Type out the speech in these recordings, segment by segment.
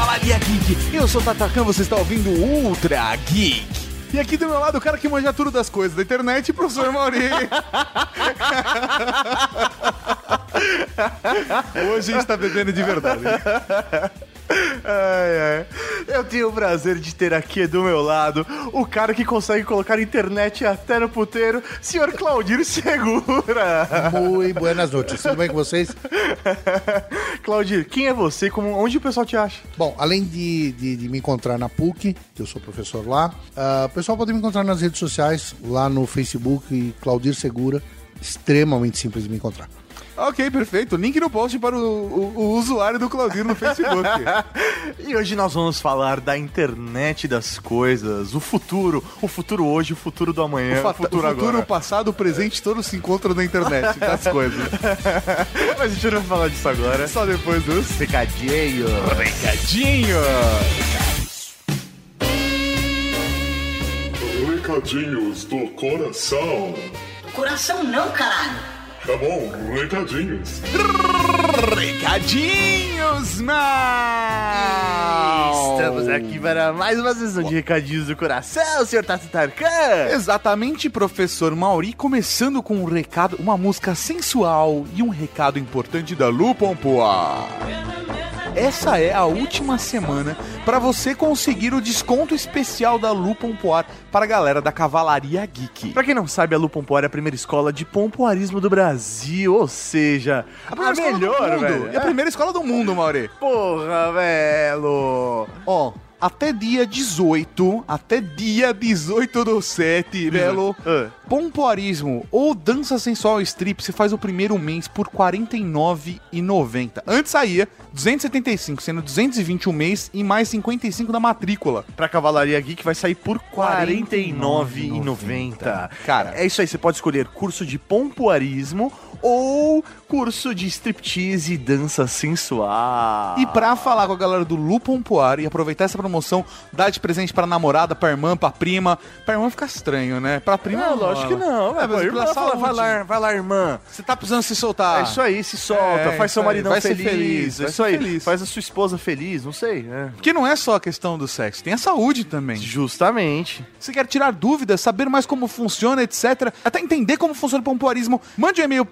Cavalaria Geek. Eu sou o Tatacan, você está ouvindo Ultra Geek. E aqui do meu lado o cara que manja tudo das coisas da internet, professor Mauri. Hoje a gente tá bebendo de verdade. Ai, ai. Eu tenho o prazer de ter aqui do meu lado o cara que consegue colocar internet até no puteiro, senhor Claudir Segura. Muito buenas noites, tudo bem com vocês? Claudir, quem é você? Como, onde o pessoal te acha? Bom, além de, de, de me encontrar na PUC, que eu sou professor lá, ah, o pessoal pode me encontrar nas redes sociais, lá no Facebook, Claudir Segura, extremamente simples de me encontrar. Ok, perfeito. Link no post para o, o- o usuário do Claudinho no Facebook. E hoje nós vamos falar da internet das coisas, o futuro, o futuro hoje, o futuro do amanhã, o, Fata- futuro, o futuro, agora. o passado, o presente, todos se encontram na internet das coisas. Mas a gente não vai falar disso agora. Só depois dos Recadinho. recadinhos. Recadinhos do coração. Coração não, caralho. Tá bom, recadinhos. Recadinhos, mal! Estamos aqui para mais uma sessão de recadinhos do coração, senhor Tata Tarkan. Exatamente, professor Mauri, começando com um recado, uma música sensual e um recado importante da Lu Pompoa. Essa é a última semana para você conseguir o desconto especial da Lu Pompoar para a galera da Cavalaria Geek. Pra quem não sabe, a Lu Pompoar é a primeira escola de pompoarismo do Brasil, ou seja, a, primeira escola melhor, do mundo. velho. E a primeira escola do mundo, Mauri. Porra, velho. Ó, até dia 18, até dia 18 do 7, Belo, Ah. pompoarismo ou dança sensual strip, você faz o primeiro mês por R$ 49,90. Antes saía 275, sendo 220 o mês e mais 55 da matrícula. Pra Cavalaria Geek vai sair por R$ 49,90. Cara. é isso aí, você pode escolher curso de pompoarismo ou curso de striptease e dança sensual. E pra falar com a galera do Lu Pompoar e aproveitar essa promoção, dar de presente pra namorada, pra irmã, pra prima. Pra irmã fica estranho, né? Pra prima, Não, lógico que não, É, velho. mas Irmã fala, vai lá, vai lá, irmã. Você tá precisando se soltar. É isso aí, se solta, É, faz seu maridão vai ser feliz, feliz, é vai isso aí, feliz. faz a sua esposa feliz, não sei, né? Porque não é só a questão do sexo, tem a saúde também. Justamente. Você quer tirar dúvidas, saber mais como funciona, etc. Até entender como funciona o pompoarismo, mande um e-mail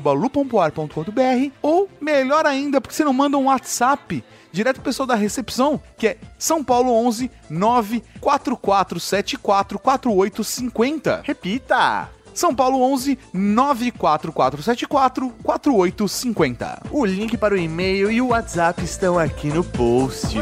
para contatos@lupompoar.com.br ou melhor ainda, porque você não manda um WhatsApp direto pro pessoal da recepção, que é São Paulo 11 94474 4850. Repita! São Paulo 11 94474 4850. O link para o e-mail e o WhatsApp estão aqui no post.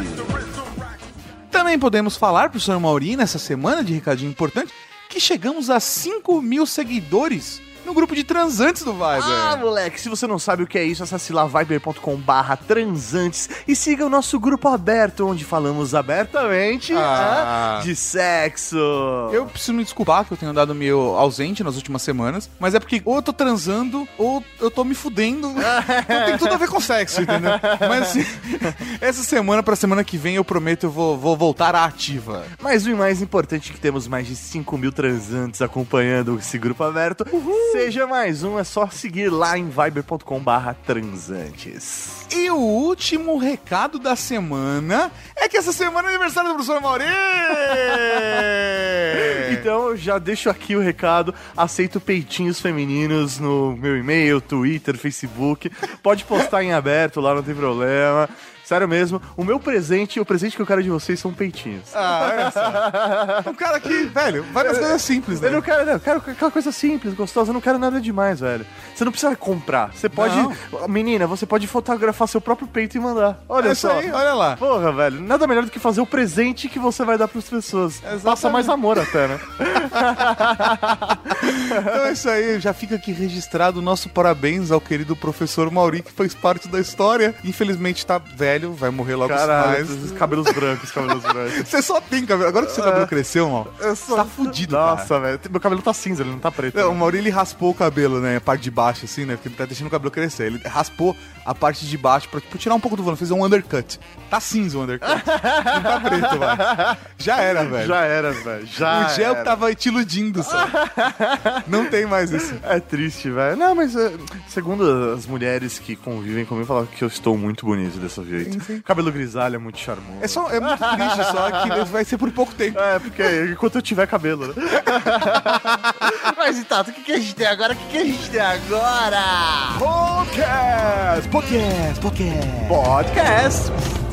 Também podemos falar, professor Mauri, nessa semana de recadinho importante, que chegamos a 5 mil seguidores no grupo de transantes do Viber. Ah, moleque, se você não sabe o que é isso, acesse lá viber.com barra transantes e siga o nosso grupo aberto, onde falamos abertamente Ah. ah, de sexo. Eu preciso me desculpar que eu tenho andado meio ausente nas últimas semanas, mas é porque ou eu tô transando ou eu tô me fudendo. Não tem tudo a ver com sexo, entendeu? Mas assim, essa semana pra semana que vem eu prometo eu vou, vou voltar à ativa. Mas o mais importante é que temos mais de 5 mil transantes acompanhando esse grupo aberto. Seja mais um, é só seguir lá em viber.com barra transantes. E o último recado da semana é que essa semana é aniversário do professor Mauri! Então eu já deixo aqui o recado. Aceito peitinhos femininos no meu e-mail, Twitter, Facebook. Pode postar em aberto lá, não tem problema. Sério mesmo, o meu presente, o presente que eu quero de vocês são peitinhos. Ah, olha só. Um cara que, velho, várias coisas simples, Eu né? não quero, não, eu quero aquela coisa simples, gostosa, eu não quero nada demais, velho. Você não precisa comprar. Você pode. Menina, você pode fotografar seu próprio peito e mandar. Olha É só. aí, olha lá. Porra, velho, nada melhor do que fazer o presente que você vai dar pras pessoas. Exatamente. Passa mais amor até, né? Então é isso aí, já fica aqui registrado o nosso parabéns ao querido professor Mauri, que fez parte da história. Infelizmente tá velho, vai morrer logo Caralho, mais. cabelos brancos, cabelos brancos. Você só tem cabelo. Agora que seu cabelo cresceu, mal, Eu você tá fudido. Nossa, velho. Meu cabelo tá cinza, ele não tá preto. Não, o né? Mauri ele raspou o cabelo, né? A parte de baixo, assim, né? Porque ele tá deixando o cabelo crescer. Ele raspou a parte de baixo pra tipo, tirar um pouco do volume, fez um undercut. Tá cinza o undercut. não tá preto, vai. Já era, velho. Já era, velho. Já. o gel era. tava te iludindo só. não tem mais isso. É triste, velho. Não, mas é, segundo as mulheres que convivem comigo, falam que eu estou muito bonito dessa vez. Muito. Cabelo grisalho é muito charmoso. É, só, é muito triste, só que vai ser por pouco tempo. É, porque enquanto eu tiver cabelo, né? Mas então, o que, que a gente tem agora? O que, que a gente tem agora? Podcast! Podcast! Podcast! Podcast!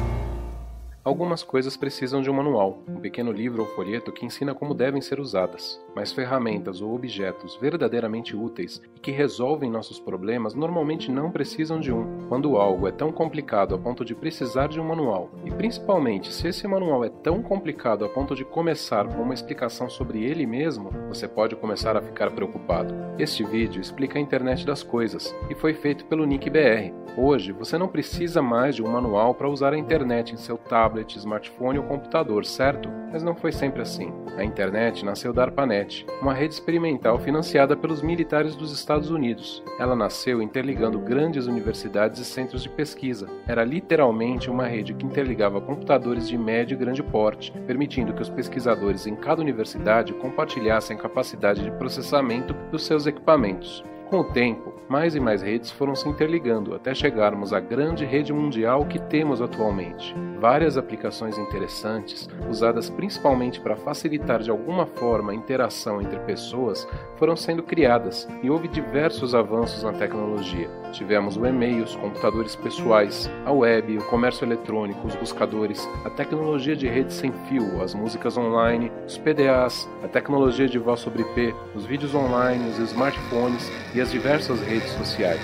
Algumas coisas precisam de um manual, um pequeno livro ou folheto que ensina como devem ser usadas, mas ferramentas ou objetos verdadeiramente úteis e que resolvem nossos problemas normalmente não precisam de um. Quando algo é tão complicado a ponto de precisar de um manual, e principalmente se esse manual é tão complicado a ponto de começar com uma explicação sobre ele mesmo, você pode começar a ficar preocupado. Este vídeo explica a internet das coisas e foi feito pelo Nick BR. Hoje você não precisa mais de um manual para usar a internet em seu tablet tablet, smartphone ou computador, certo? Mas não foi sempre assim. A internet nasceu da ARPANET, uma rede experimental financiada pelos militares dos Estados Unidos. Ela nasceu interligando grandes universidades e centros de pesquisa. Era literalmente uma rede que interligava computadores de médio e grande porte, permitindo que os pesquisadores em cada universidade compartilhassem a capacidade de processamento dos seus equipamentos. Com o tempo, mais e mais redes foram se interligando até chegarmos à grande rede mundial que temos atualmente. Várias aplicações interessantes, usadas principalmente para facilitar de alguma forma a interação entre pessoas, foram sendo criadas e houve diversos avanços na tecnologia. Tivemos o e-mail, os computadores pessoais, a web, o comércio eletrônico, os buscadores, a tecnologia de rede sem fio, as músicas online, os PDAs, a tecnologia de voz sobre IP, os vídeos online, os smartphones e as diversas redes sociais.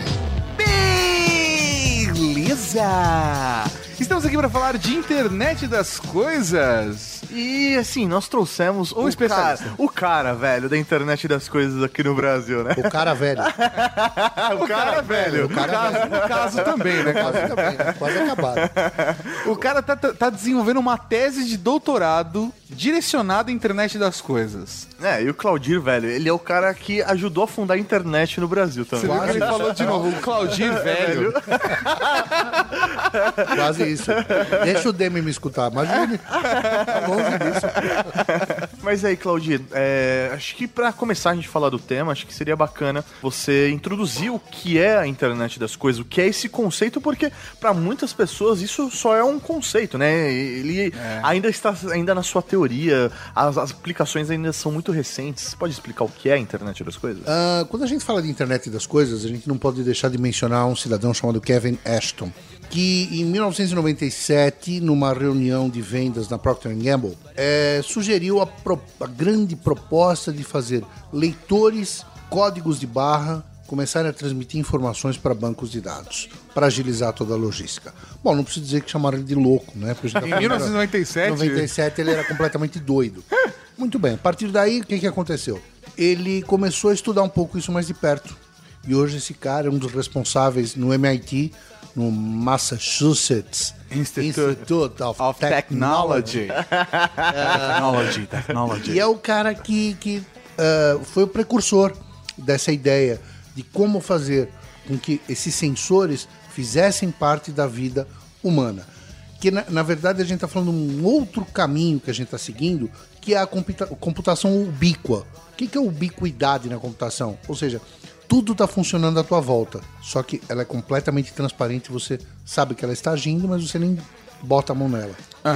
Beleza! Estamos aqui para falar de internet das coisas. E assim, nós trouxemos Um o especialista. cara, o cara, velho, da internet das coisas aqui no Brasil, né? O cara velho. o cara, velho. O cara velho. No caso também, né? Quase também, quase acabado. O cara tá, tá- desenvolvendo uma tese de doutorado direcionada à internet das coisas. É, e o Claudir, velho, ele é o cara que ajudou a fundar a internet no Brasil Você também. viu que ele falou de novo, o Claudir velho. Quase isso. Deixa o Demi me escutar. Imagine. Tá longe disso. Mas aí, Claudir, é, acho que pra começar a gente falar do tema, acho que seria bacana você introduzir o que é a internet das coisas, o que é esse conceito, porque pra muitas pessoas isso só é um conceito, né? Ele ainda está ainda na sua teoria, as, as aplicações ainda são muito recentes. Você pode explicar o que é a internet das coisas? Ah, quando a gente fala de internet das coisas, a gente não pode deixar de mencionar um cidadão chamado Kevin Ashton, que em 1997, numa reunião de vendas na Procter Gamble, eh, sugeriu a, pro- a grande proposta de fazer leitores, códigos de barra, começarem a transmitir informações para bancos de dados, para agilizar toda a logística. Bom, não preciso dizer que chamaram ele de louco, né? Porque tá Em falando- 1997? 97 ele era completamente doido. Muito bem, a partir daí, o que, que aconteceu? Ele começou a estudar um pouco isso mais de perto. E hoje esse cara é um dos responsáveis no MIT, no Massachusetts Institute of, Of Technology. technology, technology. E é o cara que, que ah, foi o precursor dessa ideia de como fazer com que esses sensores fizessem parte da vida humana. Que na, na verdade a gente está falando de um outro caminho que a gente está seguindo, que é a computa- computação ubíqua. O que, que é ubiquidade na computação? Ou seja, tudo está funcionando à tua volta, só que ela é completamente transparente, você sabe que ela está agindo, mas você nem bota a mão nela.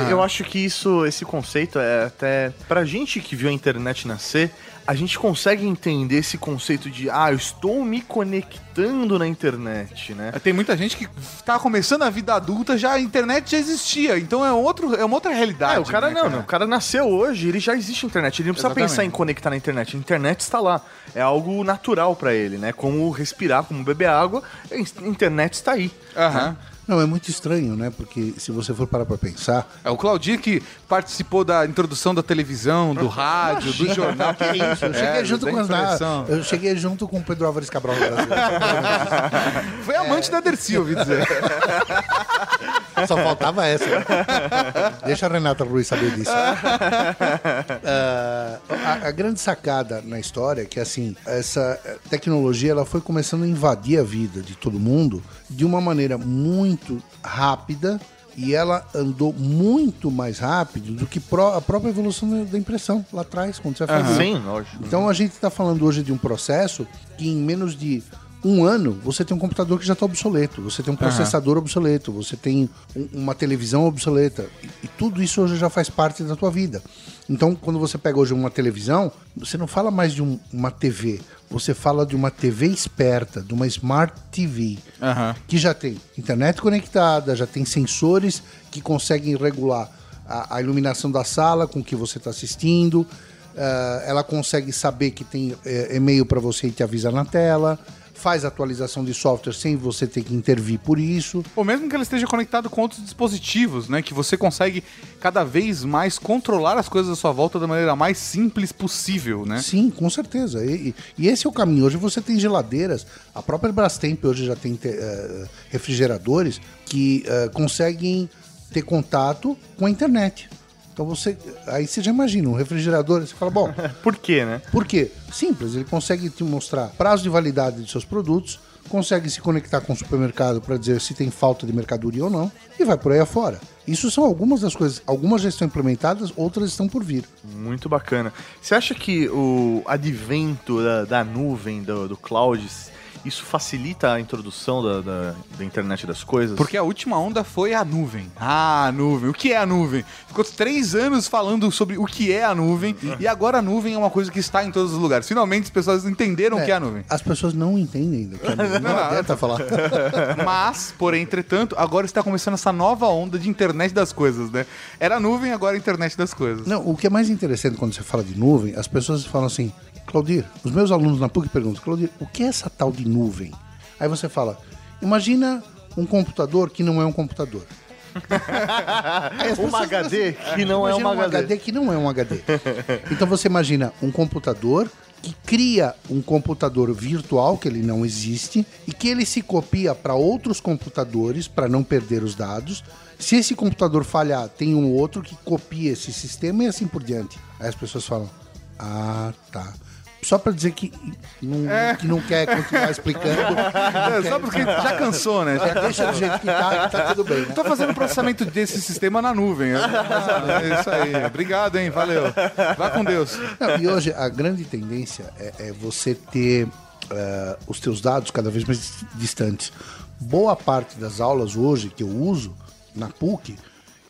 Eu acho que isso, esse conceito é até. Pra gente que viu a internet nascer, a gente consegue entender esse conceito de, ah, eu estou me conectando na internet, né? Tem muita gente que tá começando a vida adulta, já a internet já existia, então é, outro, é uma outra realidade. Ah, o cara né, não, não. O cara nasceu hoje, ele já existe a internet. Ele não precisa Exatamente. pensar em conectar na internet. A internet está lá. É algo natural pra ele, né? Como respirar, como beber água. A internet está aí. Aham. Não, é muito estranho, né? Porque se você for parar pra pensar, É o Claudir que participou da introdução da televisão, do rádio, do jornal. Que isso? Eu cheguei É, junto da com impressão. Eu cheguei junto com o Pedro Álvares Cabral. Foi amante da Dercy, ouvi dizer. Só faltava essa. Deixa a Renata Ruiz saber disso. Ah, a, a grande sacada na história é que assim, essa tecnologia ela foi começando a invadir a vida de todo mundo de uma maneira muito rápida e ela andou muito mais rápido do que a própria evolução da- impressão lá atrás, quando você vai fazer. Sim, lógico. Então a gente está falando hoje de um processo que em menos de um ano você tem um computador que já está obsoleto, você tem um processador obsoleto, você tem um- uma televisão obsoleta. E, e tudo isso hoje já faz parte da tua vida. Então, quando você pega hoje uma televisão, você não fala mais de um- uma TV, você fala de uma TV esperta, de uma Smart TV, Aham. que já tem internet conectada, já tem sensores que conseguem regular a, a iluminação da sala com que você está assistindo. ah, ela consegue saber que tem eh, e-mail para você e te avisar na tela. Faz atualização de software sem você ter que intervir por isso. Ou mesmo que ela esteja conectado com outros dispositivos, né? Que você consegue cada vez mais controlar as coisas à sua volta da maneira mais simples possível, né? Sim, com certeza. E, e- esse é o caminho. Hoje você tem geladeiras, a própria Brastemp hoje já tem te- eh, refrigeradores que eh, conseguem ter contato com a internet. Então você. Aí você já imagina, um refrigerador, você fala, bom, Por quê, né? por quê? Simples, ele consegue te mostrar prazo de validade de seus produtos, consegue se conectar com o supermercado para dizer se tem falta de mercadoria ou não, e vai por aí afora. Isso são algumas das coisas. Algumas já estão implementadas, outras estão por vir. Muito bacana. Você acha que o advento da, da nuvem, do, do cloud, isso facilita a introdução da, da, da internet das coisas? Porque a última onda foi a nuvem. Ah, a nuvem. O que é a nuvem? Ficou três anos falando sobre o que é a nuvem e agora a nuvem é uma coisa que está em todos os lugares. Finalmente as pessoas entenderam o que é a nuvem. As pessoas não entendem ainda. o que é a nuvem. Não adianta falar. Mas, porém, entretanto, agora está começando essa nova onda de internet das coisas, né? Era a nuvem, agora a internet das coisas. Não, o que é mais interessante quando você fala de nuvem, as pessoas falam assim, Claudir, os meus alunos na PUC perguntam, Claudir, o que é essa tal de nuvem? Aí você fala, imagina um computador que não é um computador. Uma pessoas HD falam que não é imagina uma HD. que não é um HD. Então você imagina um computador que cria um computador virtual que ele não existe e que ele se copia para outros computadores para não perder os dados. Se esse computador falhar, tem um outro que copia esse sistema e assim por diante. Aí as pessoas falam: "Ah, tá". Só para dizer que não, que não quer continuar explicando. É, só porque já cansou, né? Já deixa do jeito que tá, que tá tudo bem. Né? Tô fazendo processamento desse sistema na nuvem. Ah, é isso aí. Obrigado, hein? Valeu. Vá com Deus. Não, e hoje a grande tendência é, é você ter eh, os teus dados cada vez mais dis- distantes. Boa parte das aulas hoje que eu uso na PUC,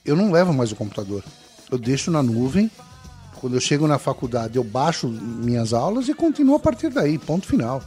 eu não levo mais o computador. Eu deixo na nuvem. Quando eu chego na faculdade, eu baixo minhas aulas e continuo a partir daí, ponto final.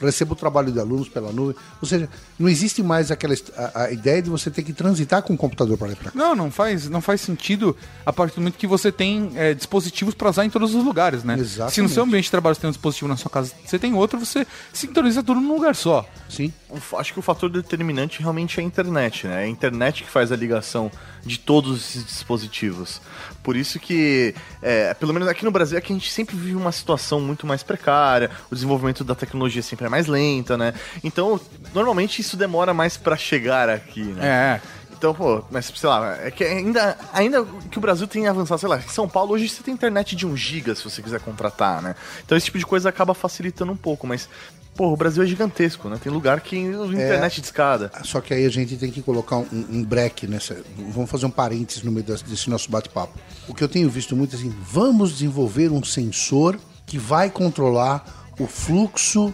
Recebo o trabalho de alunos pela nuvem. Ou seja, não existe mais aquela a, a ideia de você ter que transitar com o computador para lá e para cá. Não, não faz, não faz sentido a partir do momento que você tem é, dispositivos para usar em todos os lugares, né? Exatamente. Se no seu ambiente de trabalho você tem um dispositivo na sua casa, você tem outro, você sintoniza tudo num lugar só. Sim. Acho que o fator determinante realmente é a internet, né? É a internet que faz a ligação de todos esses dispositivos. Por isso que, é, pelo menos aqui no Brasil, é que a gente sempre vive uma situação muito mais precária, o desenvolvimento da tecnologia sempre é mais lenta, né? Então, normalmente isso demora mais pra chegar aqui, né? É. Então, pô, mas sei lá, é que ainda, ainda que o Brasil tenha avançado, sei lá, em São Paulo hoje você tem internet de 1 GB se você quiser contratar, né? Então esse tipo de coisa acaba facilitando um pouco, mas, pô, o Brasil é gigantesco, né? Tem lugar que usa internet de escada. Só que aí a gente tem que colocar um, um break nessa. Vamos fazer um parênteses no meio desse, desse nosso bate-papo. O que eu tenho visto muito é assim: vamos desenvolver um sensor que vai controlar o fluxo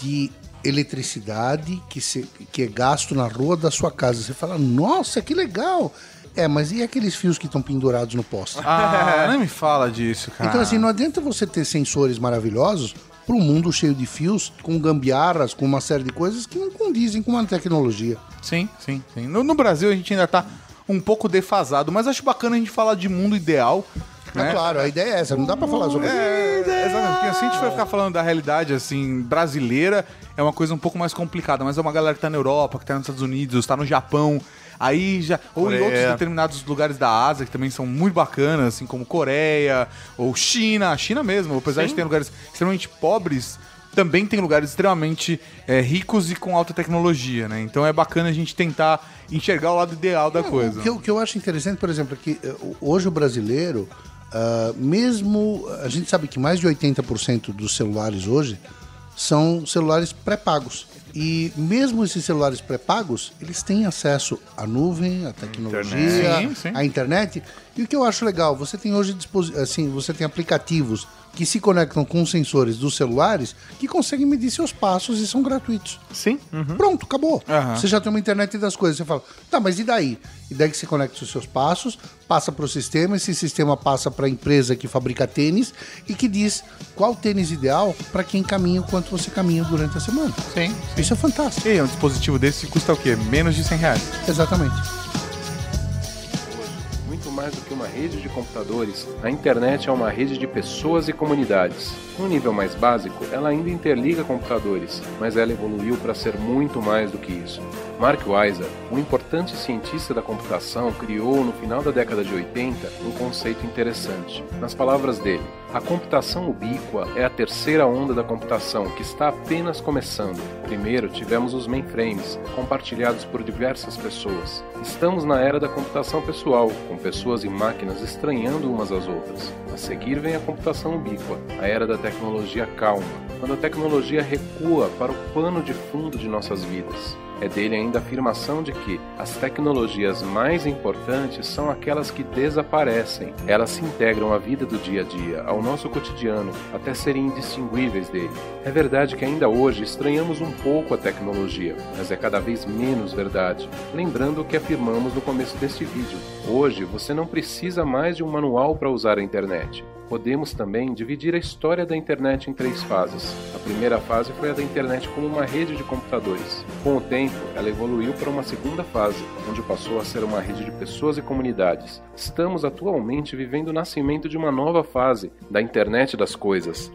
de eletricidade que, se, que é gasto na rua da sua casa. Você fala, nossa, que legal! É, mas e aqueles fios que estão pendurados no poste? Ah, nem me fala disso, cara. Então, assim, não adianta você ter sensores maravilhosos para um mundo cheio de fios, com gambiarras, com uma série de coisas que não condizem com a tecnologia. Sim, sim, sim. No, no Brasil a gente ainda tá um pouco defasado, mas acho bacana a gente falar de mundo ideal. É Né? claro, a ideia é essa, não dá pra falar sobre isso. É, exatamente. Porque se a gente for ficar falando da realidade, assim, brasileira, é uma coisa um pouco mais complicada. Mas é uma galera que tá na Europa, que tá nos Estados Unidos, tá no Japão. Aí já. Ou em Coreia. outros determinados lugares da Ásia, que também são muito bacanas, assim, como Coreia, ou China, China mesmo. Apesar de ter lugares extremamente pobres, também tem lugares extremamente é, ricos e com alta tecnologia, né? Então é bacana a gente tentar enxergar o lado ideal da coisa. O que, eu, o que eu acho interessante, por exemplo, é que eh, hoje o brasileiro, ah, mesmo. A gente sabe que mais de 80% dos celulares hoje são celulares pré-pagos. E mesmo esses celulares pré-pagos, eles têm acesso à nuvem, à tecnologia, Sim, sim. à internet. E o que eu acho legal, você tem hoje assim, você tem aplicativos que se conectam com os sensores dos celulares que conseguem medir seus passos e são gratuitos. Sim. Uhum. Pronto, acabou. Aham. Você já tem uma internet das coisas. Você fala, tá, mas e daí? E daí que você conecta os seus passos, passa para o sistema, esse sistema passa para a empresa que fabrica tênis e que diz qual tênis ideal para quem caminha o quanto você caminha durante a semana. Sim. Isso é fantástico. E um dispositivo desse custa o quê? Menos de 100 reais. Exatamente. Muito mais do que uma rede de computadores, a internet é uma rede de pessoas e comunidades. No nível mais básico, ela ainda interliga computadores, mas ela evoluiu para ser muito mais do que isso. Mark Weiser, um importante cientista da computação, criou no final da década de 80 um conceito interessante. Nas palavras dele, a computação ubíqua é a terceira onda da computação que está apenas começando. Primeiro tivemos os mainframes, compartilhados por diversas pessoas. Estamos na era da computação pessoal, com pessoas e máquinas estranhando umas às outras. A seguir vem a computação ubíqua, a era da tecnologia calma, quando a tecnologia recua para o pano de fundo de nossas vidas. É dele ainda a afirmação de que as tecnologias mais importantes são aquelas que desaparecem. Elas se integram à vida do dia a dia, ao nosso cotidiano, até serem indistinguíveis dele. É verdade que ainda hoje estranhamos um pouco a tecnologia, mas é cada vez menos verdade. Lembrando o que afirmamos no começo deste vídeo. Hoje você não precisa mais de um manual para usar a internet. Podemos também dividir a história da internet em três fases. A primeira fase foi a da internet como uma rede de computadores. Com o tempo, ela evoluiu para uma segunda fase, onde passou a ser uma rede de pessoas e comunidades. Estamos atualmente vivendo o nascimento de uma nova fase, da internet das coisas.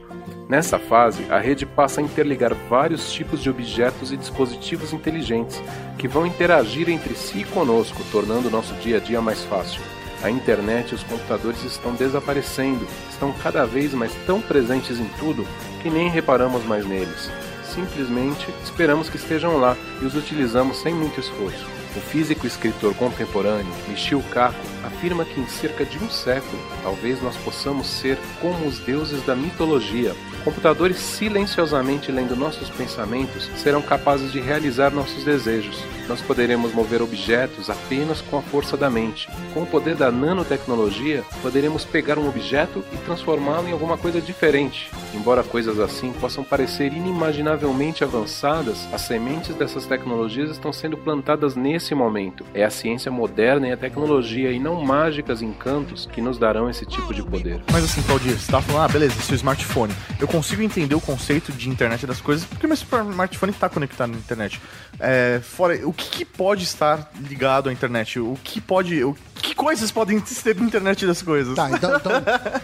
Nessa fase, a rede passa a interligar vários tipos de objetos e dispositivos inteligentes que vão interagir entre si e conosco, tornando o nosso dia a dia mais fácil. A internet e os computadores estão desaparecendo, estão cada vez mais tão presentes em tudo que nem reparamos mais neles. Simplesmente esperamos que estejam lá e os utilizamos sem muito esforço. O físico e escritor contemporâneo Michio Kaku afirma que em cerca de um século, talvez nós possamos ser como os deuses da mitologia. Computadores silenciosamente lendo nossos pensamentos serão capazes de realizar nossos desejos. Nós poderemos mover objetos apenas com a força da mente. Com o poder da nanotecnologia, poderemos pegar um objeto e transformá-lo em alguma coisa diferente. Embora coisas assim possam parecer inimaginavelmente avançadas, as sementes dessas tecnologias estão sendo plantadas nesse momento. É a ciência moderna e a tecnologia, e não mágicas encantos, que nos darão esse tipo de poder. Mas assim, Claudio, você tá falando, ah, beleza, seu smartphone. Eu consigo entender o conceito de internet das coisas porque meu smartphone está conectado na internet. É, fora, o que, que pode estar ligado à internet? O que pode. O que coisas podem ser na internet das coisas? Tá, então, então,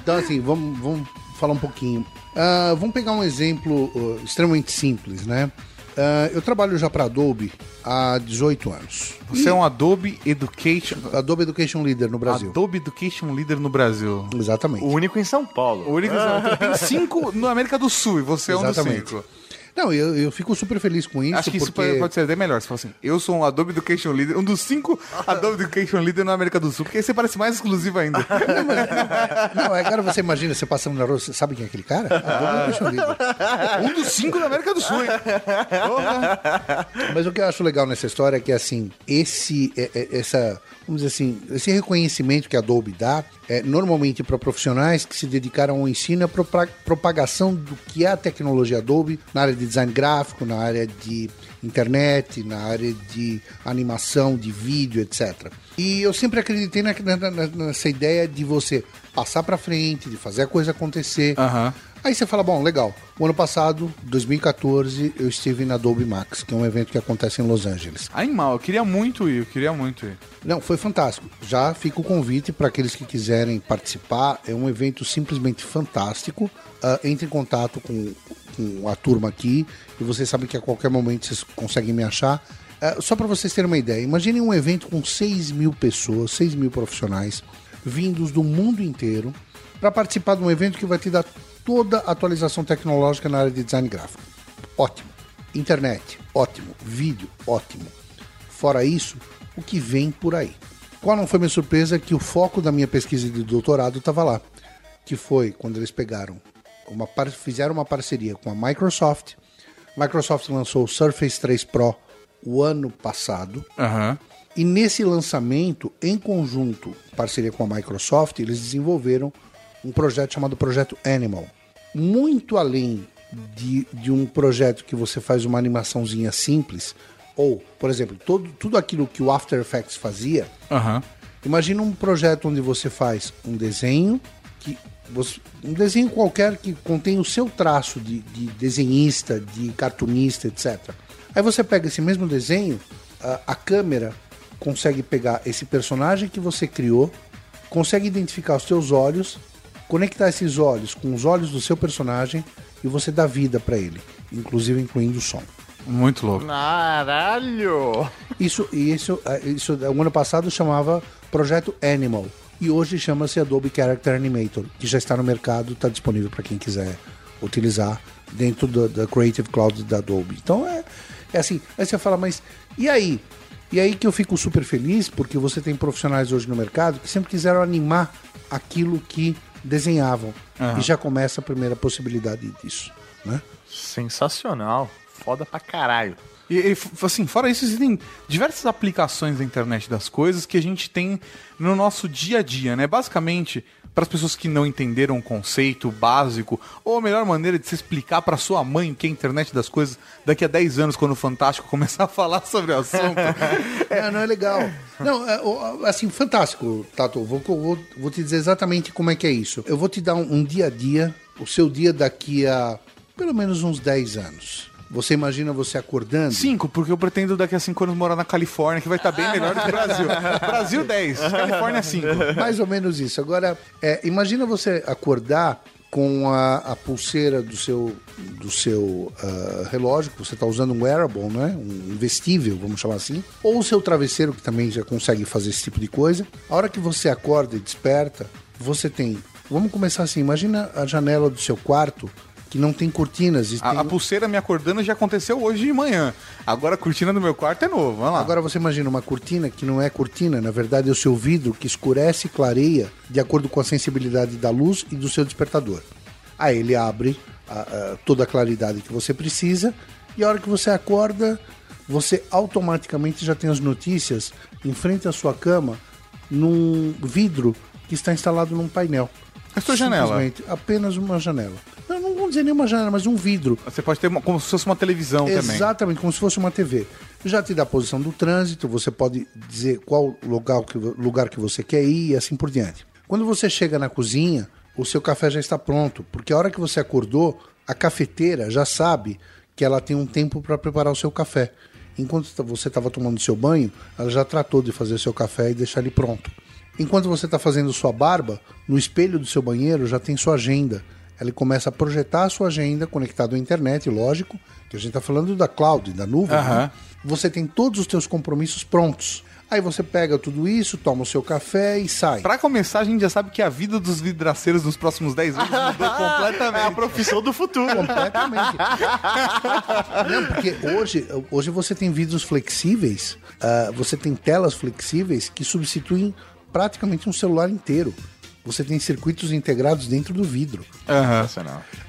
então assim, vamos, vamos falar um pouquinho. Ah, vamos pegar um exemplo uh, extremamente simples, né? Ah, eu trabalho já para Adobe há 18 anos. Você é um Adobe Education. Adobe Education Leader no Brasil. Adobe Education Leader no Brasil. Exatamente. O único em São Paulo. O único tem cinco na América do Sul e você é um dos Exatamente. cinco. Não, eu, eu fico super feliz com isso, Acho que isso porque... pode- pode ser até melhor. Você fala assim, eu sou um Adobe Education Leader, um dos cinco Adobe Education Leader na América do Sul, porque aí você parece mais exclusivo ainda. Não, agora você imagina, você passando na rua, você sabe quem é aquele cara? Adobe Education Leader. um dos cinco da América do Sul, hein? Mas o que eu acho legal nessa história é que, assim, esse, é- é- essa, vamos dizer assim, esse reconhecimento que a Adobe dá, é normalmente para profissionais que se dedicaram ao ensino e à propa- propagação do que é a tecnologia Adobe na área de design gráfico, na área de internet, na área de animação, de vídeo, etc. E eu sempre acreditei na- na- nessa ideia de você passar para frente, de fazer a coisa acontecer. Aham. Aí você fala, bom, legal. O ano passado, 2014, eu estive na Adobe Max, que é um evento que acontece em Los Angeles. Animal, eu queria muito ir, eu queria muito ir. Não, foi fantástico. Já fica o convite para aqueles que quiserem participar. É um evento simplesmente fantástico. Ah, entre em contato com, com a turma aqui e vocês sabem que a qualquer momento vocês conseguem me achar. Ah, só para vocês terem uma ideia, imagine um evento com 6 mil pessoas, 6 mil profissionais vindos do mundo inteiro para participar de um evento que vai te dar toda a atualização tecnológica na área de design gráfico. Ótimo. Internet, ótimo. Vídeo, ótimo. Fora isso, o que vem por aí. Qual não foi minha surpresa que o foco da minha pesquisa de doutorado estava lá, que foi quando eles pegaram uma fizeram uma parceria com a Microsoft Microsoft lançou o Surface 3 Pro o ano passado. Aham. E nesse lançamento, em conjunto, parceria com a Microsoft, eles desenvolveram um projeto chamado Projeto Animal. Muito além de, de um projeto que você faz uma animaçãozinha simples, ou, por exemplo, todo, tudo aquilo que o After Effects fazia, Aham. Imagina um projeto onde você faz um desenho que você- um desenho qualquer que contém o seu traço de, de desenhista, de cartunista, etc. Aí você pega esse mesmo desenho, a, a câmera consegue pegar esse personagem que você criou, consegue identificar os seus olhos, conectar esses olhos com os olhos do seu personagem e você dá vida para ele, inclusive incluindo o som. Muito louco. Caralho! Isso, isso, eh, isso, o ano passado chamava Projeto Animal. E hoje chama-se Adobe Character Animator, que já está no mercado, está disponível para quem quiser utilizar dentro do- da Creative Cloud da Adobe. Então é, é assim. Aí você fala, mas e aí? E aí que eu fico super feliz, porque você tem profissionais hoje no mercado que sempre quiseram animar aquilo que desenhavam. E já começa a primeira possibilidade disso. Né? Sensacional. Foda pra caralho. E, e, assim, fora isso, existem diversas aplicações da internet das coisas que a gente tem no nosso dia a dia, né? Basicamente, para as pessoas que não entenderam o conceito básico, ou a melhor maneira de se explicar para sua mãe o que é a internet das coisas daqui a 10 anos, quando o Fantástico começar a falar sobre o assunto. É, não é legal. Não, é, assim, fantástico, Tato. Vou, vou, vou te dizer exatamente como é que é isso. Eu vou te dar um, um dia a dia, o seu dia daqui a pelo menos uns 10 anos. Você imagina você acordando? Cinco, porque eu pretendo daqui a 5 anos morar na Califórnia, que vai estar bem melhor do que o Brasil. Brasil 10, Califórnia 5. Mais ou menos isso. Agora, é, imagina você acordar com a, a pulseira do seu, do seu ah, relógio, que você está usando um wearable, né? um vestível, vamos chamar assim, ou o seu travesseiro, que também já consegue fazer esse tipo de coisa. A hora que você acorda e desperta, você tem. Vamos começar assim: imagina a janela do seu quarto que não tem cortinas. E A, tem... a pulseira me acordando já aconteceu hoje de manhã. Agora a cortina do meu quarto é novo. Vamos lá. Agora você imagina uma cortina que não é cortina, na verdade é o seu vidro que escurece e clareia de acordo com a sensibilidade da luz e do seu despertador. Aí ele abre a- a- toda a claridade que você precisa e a hora que você acorda, você automaticamente já tem as notícias em frente à sua cama num vidro que está instalado num painel. A sua janela? Apenas uma janela. Dizer nenhuma janela, mas um vidro. Você pode ter uma- como se fosse uma televisão também. Exatamente, como se fosse uma TV. Já te dá a posição do trânsito, você pode dizer qual lugar que, lugar que você quer ir e assim por diante. Quando você chega na cozinha, o seu café já está pronto, porque a hora que você acordou, a cafeteira já sabe que ela tem um tempo para preparar o seu café. Enquanto você estava tomando seu banho, ela já tratou de fazer seu café e deixar ele pronto. Enquanto você está fazendo sua barba, no espelho do seu banheiro já tem sua agenda. Ela começa a projetar a sua agenda conectado à internet, lógico, que a gente está falando da cloud, da nuvem. Aham. né? Você tem todos os teus compromissos prontos. Aí você pega tudo isso, toma o seu café e sai. Pra começar, a gente já sabe que a vida dos vidraceiros nos próximos 10 anos mudou É a completamente. profissão do futuro. Completamente. Não, porque hoje, hoje você tem vidros flexíveis, ah, você tem telas flexíveis que substituem praticamente um celular inteiro. Você tem circuitos integrados dentro do vidro. Aham.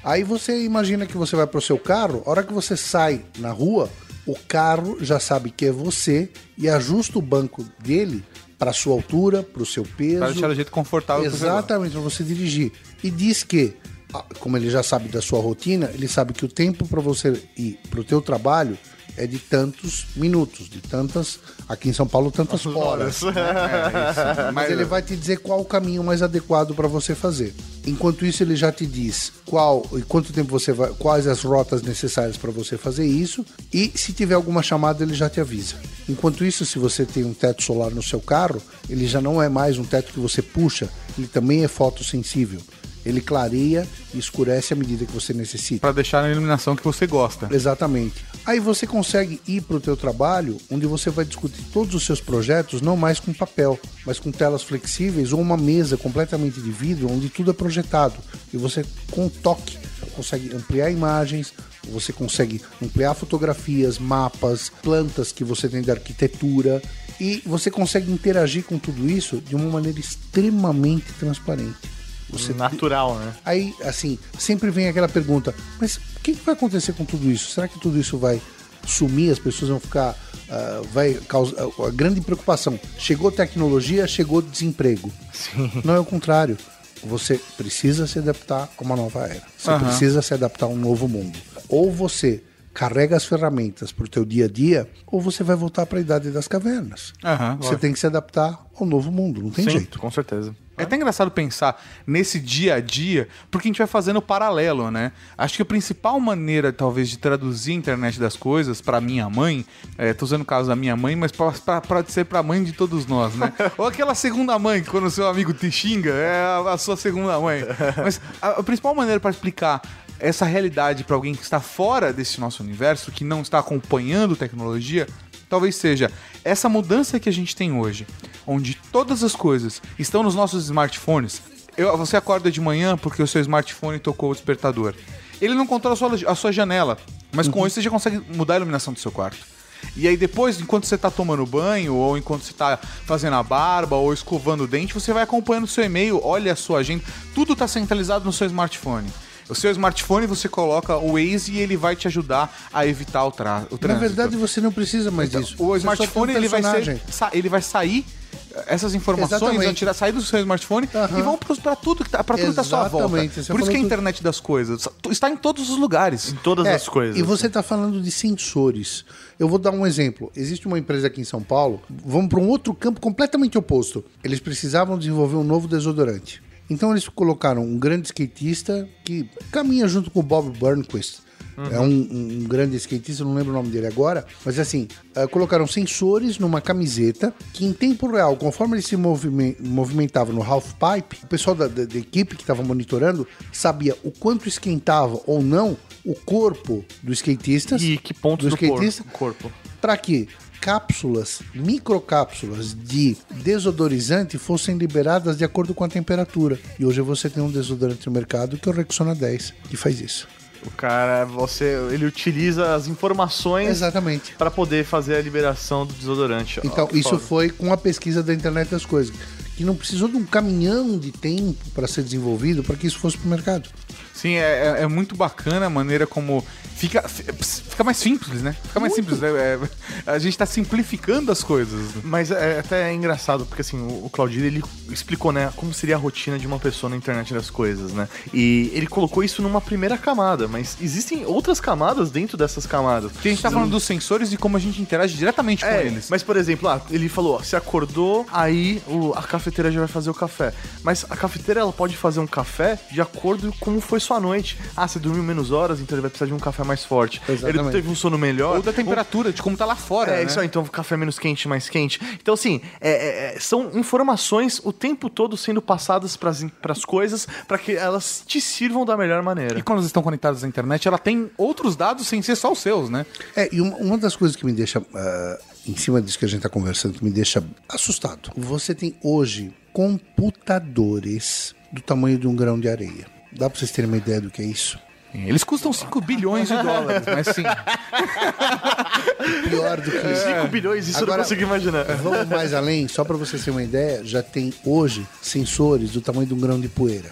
Aí você imagina que você vai pro seu carro, a hora que você sai na rua, o carro já sabe que é você e ajusta o banco dele para sua altura, para o seu peso. Pra deixar do jeito confortável Exatamente, para você dirigir. E diz que, como ele já sabe da sua rotina, ele sabe que o tempo para você ir para o teu trabalho é de tantos minutos, de tantas, aqui em São Paulo, tantas horas. Mas ele vai te dizer qual o caminho mais adequado para você fazer. Enquanto isso, ele já te diz qual e quanto tempo você vai, quais as rotas necessárias para você fazer isso. E se tiver alguma chamada, ele já te avisa. Enquanto isso, se você tem um teto solar no seu carro, ele já não é mais um teto que você puxa, ele também é fotossensível. Ele clareia e escurece à medida que você necessita. Pra deixar na iluminação que você gosta. Exatamente. Aí você consegue ir para o teu trabalho, onde você vai discutir todos os seus projetos, não mais com papel, mas com telas flexíveis ou uma mesa completamente de vidro, onde tudo é projetado. E você, com um toque, consegue ampliar imagens, você consegue ampliar fotografias, mapas, plantas que você tem de arquitetura, e você consegue interagir com tudo isso de uma maneira extremamente transparente. Você Natural, né? Aí, assim, sempre vem aquela pergunta: mas que que vai acontecer com tudo isso? Será que tudo isso vai sumir? As pessoas vão ficar. ah, vai causar. A grande preocupação: chegou tecnologia, chegou desemprego. Não é o contrário. Você precisa se adaptar a uma nova era. Você Aham. precisa se adaptar a um novo mundo. Ou você carrega as ferramentas para o teu dia a dia, ou você vai voltar para a idade das cavernas. Aham, você tem que se adaptar ao novo mundo, não tem Sim, jeito. com certeza. É até engraçado pensar nesse dia a dia, porque a gente vai fazendo paralelo, né? Acho que a principal maneira, talvez, de traduzir a internet das coisas pra minha mãe, é, tô usando o caso da minha mãe, mas pode ser pra mãe de todos nós, né? Ou aquela segunda mãe, que quando o seu amigo te xinga, é a, a sua segunda mãe. Mas a, a principal maneira pra explicar essa realidade pra alguém que está fora desse nosso universo, que não está acompanhando tecnologia, talvez seja essa mudança que a gente tem hoje, onde todas as coisas estão nos nossos smartphones. Eu- você acorda de manhã porque o seu smartphone tocou o despertador. Ele não controla a sua, a sua janela, mas com isso você já consegue mudar a iluminação do seu quarto. E aí depois, enquanto você tá tomando banho, ou enquanto você tá fazendo a barba, ou escovando o dente, você vai acompanhando o seu e-mail, olha a sua agenda, tudo tá centralizado no seu smartphone. O seu smartphone você coloca o Waze e ele vai te ajudar a evitar o, tra o Na trânsito. verdade, você não precisa mais disso. O Você smartphone um ele vai, ser, ele vai sair essas informações Exatamente. vão tirar sair do seu smartphone Aham. e vão para tudo que tá, pra tudo que tá à sua volta. Exatamente, Por você isso que a tudo. internet das coisas está em todos os lugares. Em todas É, as coisas. E você está falando de sensores. Eu vou dar um exemplo. Existe uma empresa aqui em São Paulo, vamos para um outro campo completamente oposto. Eles precisavam desenvolver um novo desodorante. Então eles colocaram um grande skatista que caminha junto com o Bob Burnquist. É um, um- grande skatista, não lembro o nome dele agora, mas assim, eh, colocaram sensores numa camiseta que em tempo real, conforme ele se movime- movimentava no half pipe, o pessoal da, da- da equipe que estava monitorando sabia o quanto esquentava ou não o corpo do skatista. E que pontos do, skatista corpo? corpo. para que cápsulas, microcápsulas de desodorizante fossem liberadas de acordo com a temperatura. E hoje você tem um desodorante no mercado que é o Rexona 10, que faz isso. O cara, você, ele utiliza as informações Exatamente. para poder fazer a liberação do desodorante. Então, que isso foda. foi com a pesquisa da internet das coisas, que não precisou de um caminhão de tempo para ser desenvolvido para que isso fosse para o mercado. Sim, é, é- é muito bacana a maneira como fica, fica mais simples, né? Fica mais simples. né? É, a gente tá simplificando as coisas. Mas é até engraçado, porque assim, o o Claudio, ele explicou, né, como seria a rotina de uma pessoa na internet das coisas, né? E ele colocou isso numa primeira camada, mas existem outras camadas dentro dessas camadas. Porque a gente tá falando dos sensores e como a gente interage diretamente com É, eles. mas por exemplo, ah, ele falou, ó, você acordou, aí o- a cafeteira já vai fazer o café. Mas a cafeteira ela pode fazer um café de acordo com como foi sua noite. Ah, você dormiu menos horas, então ele vai precisar de um café mais forte. Ele Exatamente. teve um sono melhor. Ou da temperatura, de como tá lá fora. É, né? isso aí, então café menos quente, mais quente. Então, assim, é, é, é, são informações o tempo todo sendo passadas para as coisas para que elas te sirvam da melhor maneira. E quando elas estão conectadas à internet, ela tem outros dados sem ser só os seus, né? É, e uma, uma das coisas que me deixa, ah, em cima disso que a gente está conversando, que me deixa assustado. Você tem hoje computadores do tamanho de um grão de areia. Dá para vocês terem uma ideia do que é isso? Eles custam 5 bilhões de dólares, mas sim. Pior do que isso. 5 bilhões, isso eu Agora- não consigo imaginar. Vamos mais além, só para vocês terem uma ideia, já tem hoje sensores do tamanho de um grão de poeira.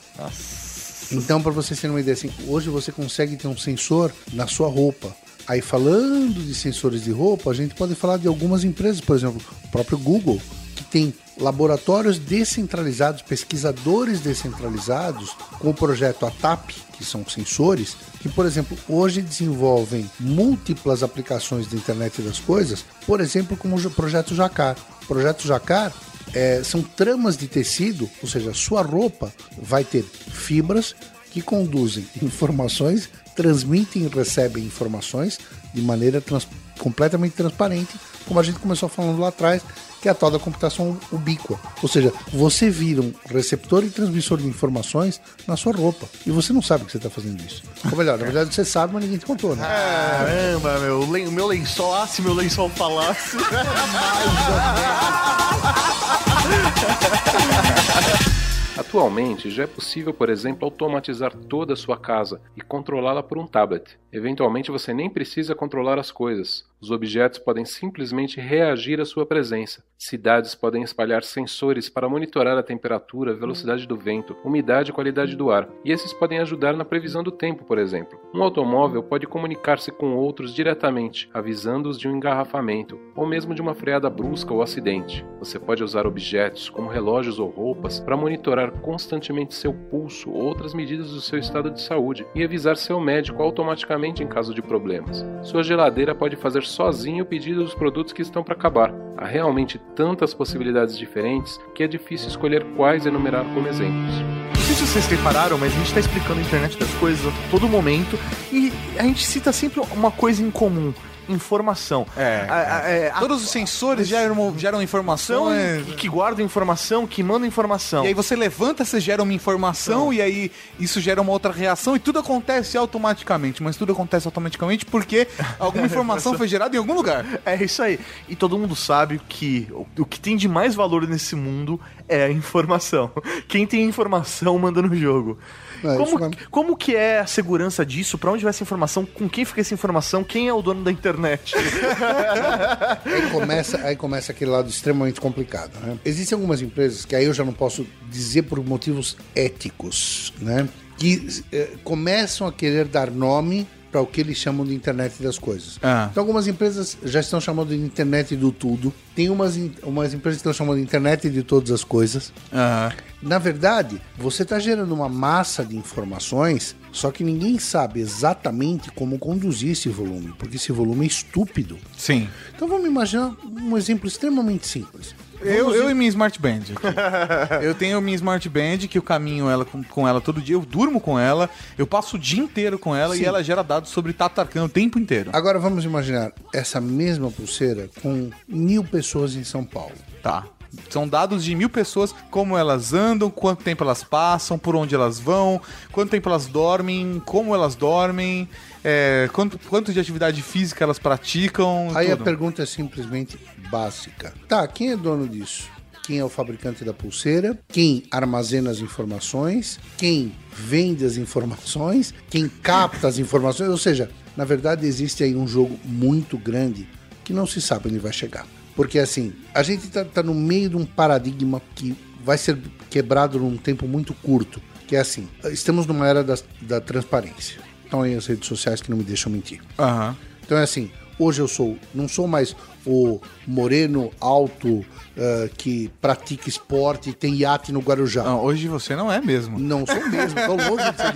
Então, para vocês terem uma ideia, assim, hoje você consegue ter um sensor na sua roupa. Aí, falando de sensores de roupa, a gente pode falar de algumas empresas, por exemplo, o próprio Google, que tem laboratórios descentralizados, pesquisadores descentralizados, com o projeto ATAP, que são sensores, que, por exemplo, hoje desenvolvem múltiplas aplicações da internet das coisas, por exemplo, como o projeto Jacar. O projeto Jacar é, são tramas de tecido, ou seja, a sua roupa vai ter fibras que conduzem informações, transmitem e recebem informações de maneira trans- completamente transparente, como a gente começou falando lá atrás, que é a tal da computação ubíqua. Ou seja, você vira um receptor e transmissor de informações na sua roupa. E você não sabe que você está fazendo isso. Ou melhor, na verdade você sabe, mas ninguém te contou, né? Caramba, meu, o meu lençol, ah, se meu lençol falasse. Atualmente, já é possível, por exemplo, automatizar toda a sua casa e controlá-la por um tablet. Eventualmente, você nem precisa controlar as coisas. Os objetos podem simplesmente reagir à sua presença. Cidades podem espalhar sensores para monitorar a temperatura, velocidade do vento, umidade e qualidade do ar, e esses podem ajudar na previsão do tempo, por exemplo. Um automóvel pode comunicar-se com outros diretamente, avisando-os de um engarrafamento, ou mesmo de uma freada brusca ou acidente. Você pode usar objetos, como relógios ou roupas, para monitorar constantemente seu pulso ou outras medidas do seu estado de saúde e avisar seu médico automaticamente em caso de problemas. Sua geladeira pode fazer sozinho o pedido dos produtos que estão para acabar. Há realmente tantas possibilidades diferentes que é difícil escolher quais enumerar como exemplos. Não sei se vocês repararam, mas a gente está explicando a internet das coisas a todo momento e a gente cita sempre uma coisa em comum. Informação. É, A- a- é, a- Todos os sensores geram, geram informação. ação é- que, que guardam informação, que mandam informação. E aí você levanta, você gera uma informação e aí isso gera uma outra reação e tudo acontece automaticamente. Mas tudo acontece automaticamente porque alguma informação foi gerada em algum lugar. É isso aí. E todo mundo sabe que o, o que tem de mais valor nesse mundo é a informação. Quem tem informação manda no jogo. É, como, como que é a segurança disso? Pra onde vai essa informação? Com quem fica essa informação? Quem é o dono da internet? Aí começa, aí começa aquele lado extremamente complicado. Né? Existem algumas empresas que aí eu já não posso dizer por motivos éticos, né? que eh, começam a querer dar nome para o que eles chamam de internet das coisas. Ah. Então algumas empresas já estão chamando de internet do tudo. Tem umas, umas empresas que estão chamando de internet de todas as coisas. Aham. Na verdade, você está gerando uma massa de informações, só que ninguém sabe exatamente como conduzir esse volume, porque esse volume é estúpido. Sim. Então vamos imaginar um exemplo extremamente simples. Eu, eu e minha Smart Band. aqui. eu tenho minha Smart Band que eu caminho ela com, com ela todo dia, eu durmo com ela, eu passo o dia inteiro com ela e ela gera dados sobre Tatarkan o tempo inteiro. Agora vamos imaginar essa mesma pulseira com mil pessoas em São Paulo. Tá. São dados de mil pessoas, como elas andam, quanto tempo elas passam, por onde elas vão, quanto tempo elas dormem, como elas dormem, é, quanto, quanto de atividade física elas praticam. Aí a tudo. pergunta é simplesmente básica. Tá, quem é dono disso? Quem é o fabricante da pulseira? Quem armazena as informações? Quem vende as informações? Quem capta as informações? Ou seja, na verdade existe aí um jogo muito grande que não se sabe onde vai chegar. Porque assim, a gente tá, tá no meio de um paradigma que vai ser quebrado num tempo muito curto. Que é assim, estamos numa era das- da transparência. Estão aí as redes sociais que não me deixam mentir. Aham. Então é assim, hoje eu sou, não sou mais o moreno alto ah, que pratica esporte e tem iate no Guarujá. Não, hoje você não é mesmo. Não sou mesmo, tô longe de ser.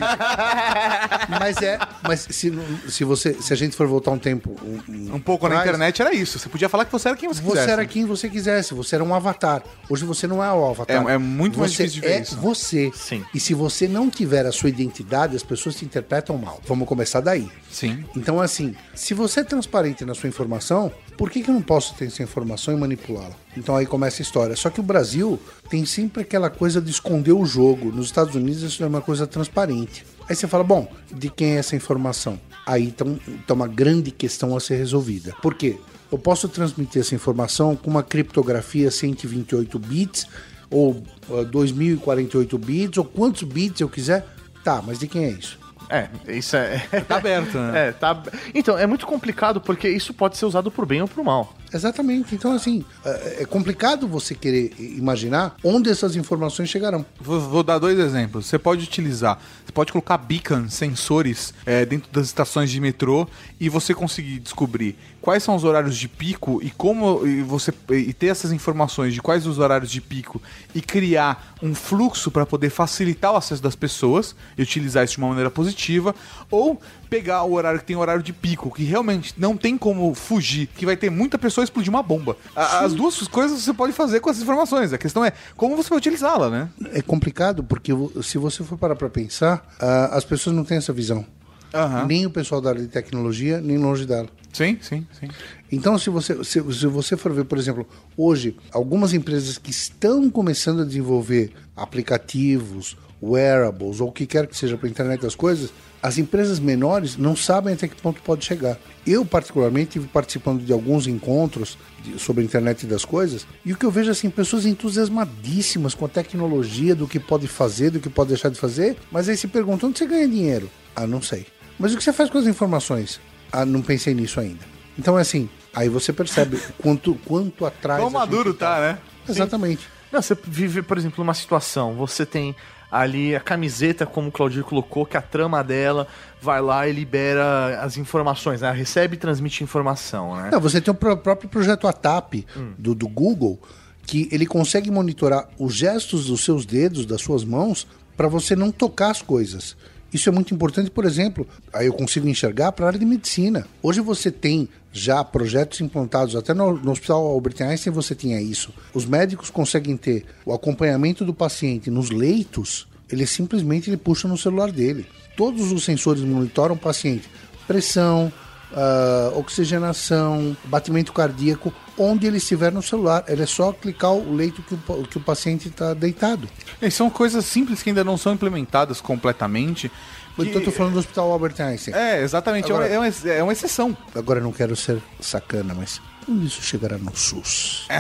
Mas é, mas se, se você, se a gente for voltar um tempo, um, Um pouco na atrás, internet era isso. Você podia falar que você era quem você, Você quisesse. era quem você quisesse, você era um avatar. Hoje você não é o avatar. É- é muito mais você difícil de ver é isso. você. Sim. E se você não tiver a sua identidade, as pessoas te interpretam mal. Vamos começar daí. Sim. Então, assim, se você é transparente na sua informação, por que, que eu não posso ter essa informação e manipulá-la? Então aí começa a história. Só que o Brasil tem sempre aquela coisa de esconder o jogo. Nos Estados Unidos isso é uma coisa transparente. Aí você fala, bom, de quem é essa informação? Aí está uma grande questão a ser resolvida. Por quê? Eu posso transmitir essa informação com uma criptografia 128 bits, ou ah, 2048 bits, ou quantos bits eu quiser. Tá, mas de quem é isso? É, isso é. Tá aberto, né? É, tá. Então, é muito complicado porque isso pode ser usado por bem ou por mal. Exatamente. Então, assim, é é complicado você querer imaginar onde essas informações chegarão. Vou, vou dar dois exemplos. Você pode utilizar, você pode colocar beacons, sensores é, dentro das estações de metrô e você conseguir descobrir quais são os horários de pico e como e você e ter essas informações de quais os horários de pico e criar um fluxo para poder facilitar o acesso das pessoas e utilizar isso de uma maneira positiva ou pegar o horário que tem horário de pico, que realmente não tem como fugir, que vai ter muita pessoa explodir uma bomba. A- As duas coisas você pode fazer com essas informações. A questão é como você vai utilizá-la, né? É complicado porque se você for parar para pensar, as pessoas não têm essa visão. Aham. Nem o pessoal da área de tecnologia, nem longe dela. Sim, sim, sim. Então, se você, se, se você for ver, por exemplo, hoje, algumas empresas que estão começando a desenvolver aplicativos, wearables, ou o que quer que seja para a internet das coisas, as empresas menores não sabem até que ponto pode chegar. Eu, particularmente, estive participando de alguns encontros de, sobre a internet das coisas, e o que eu vejo assim, pessoas entusiasmadíssimas com a tecnologia, do que pode fazer, do que pode deixar de fazer, mas aí se perguntam onde você ganha dinheiro? Ah, não sei. Mas o que você faz com as informações? Ah, não pensei nisso ainda. Então é assim, aí você percebe quanto, quanto atrás. Quão maduro tá, né? Exatamente. Não, você vive, por exemplo, numa situação, você tem ali a camiseta, como o Claudio colocou, que a trama dela vai lá e libera as informações, né? recebe e transmite informação, né? Não, você tem o pró- próprio projeto ATAP do, do Google, que ele consegue monitorar os gestos dos seus dedos, das suas mãos, para você não tocar as coisas. Isso é muito importante, por exemplo, aí eu consigo enxergar para a área de medicina. Hoje você tem já projetos implantados, até no, no Hospital Albert Einstein você tinha isso. Os médicos conseguem ter o acompanhamento do paciente nos leitos, ele simplesmente ele puxa no celular dele. Todos os sensores monitoram o paciente. Pressão, ah, oxigenação, batimento cardíaco, onde ele estiver no celular. Ele é só clicar o leito que o, que o paciente está deitado. E são coisas simples que ainda não são implementadas completamente. que- Então eu tô falando do Hospital Albert Einstein. É, exatamente. é uma- Agora- É, uma, é uma exceção. Agora não quero ser sacana, mas quando isso chegará no SUS?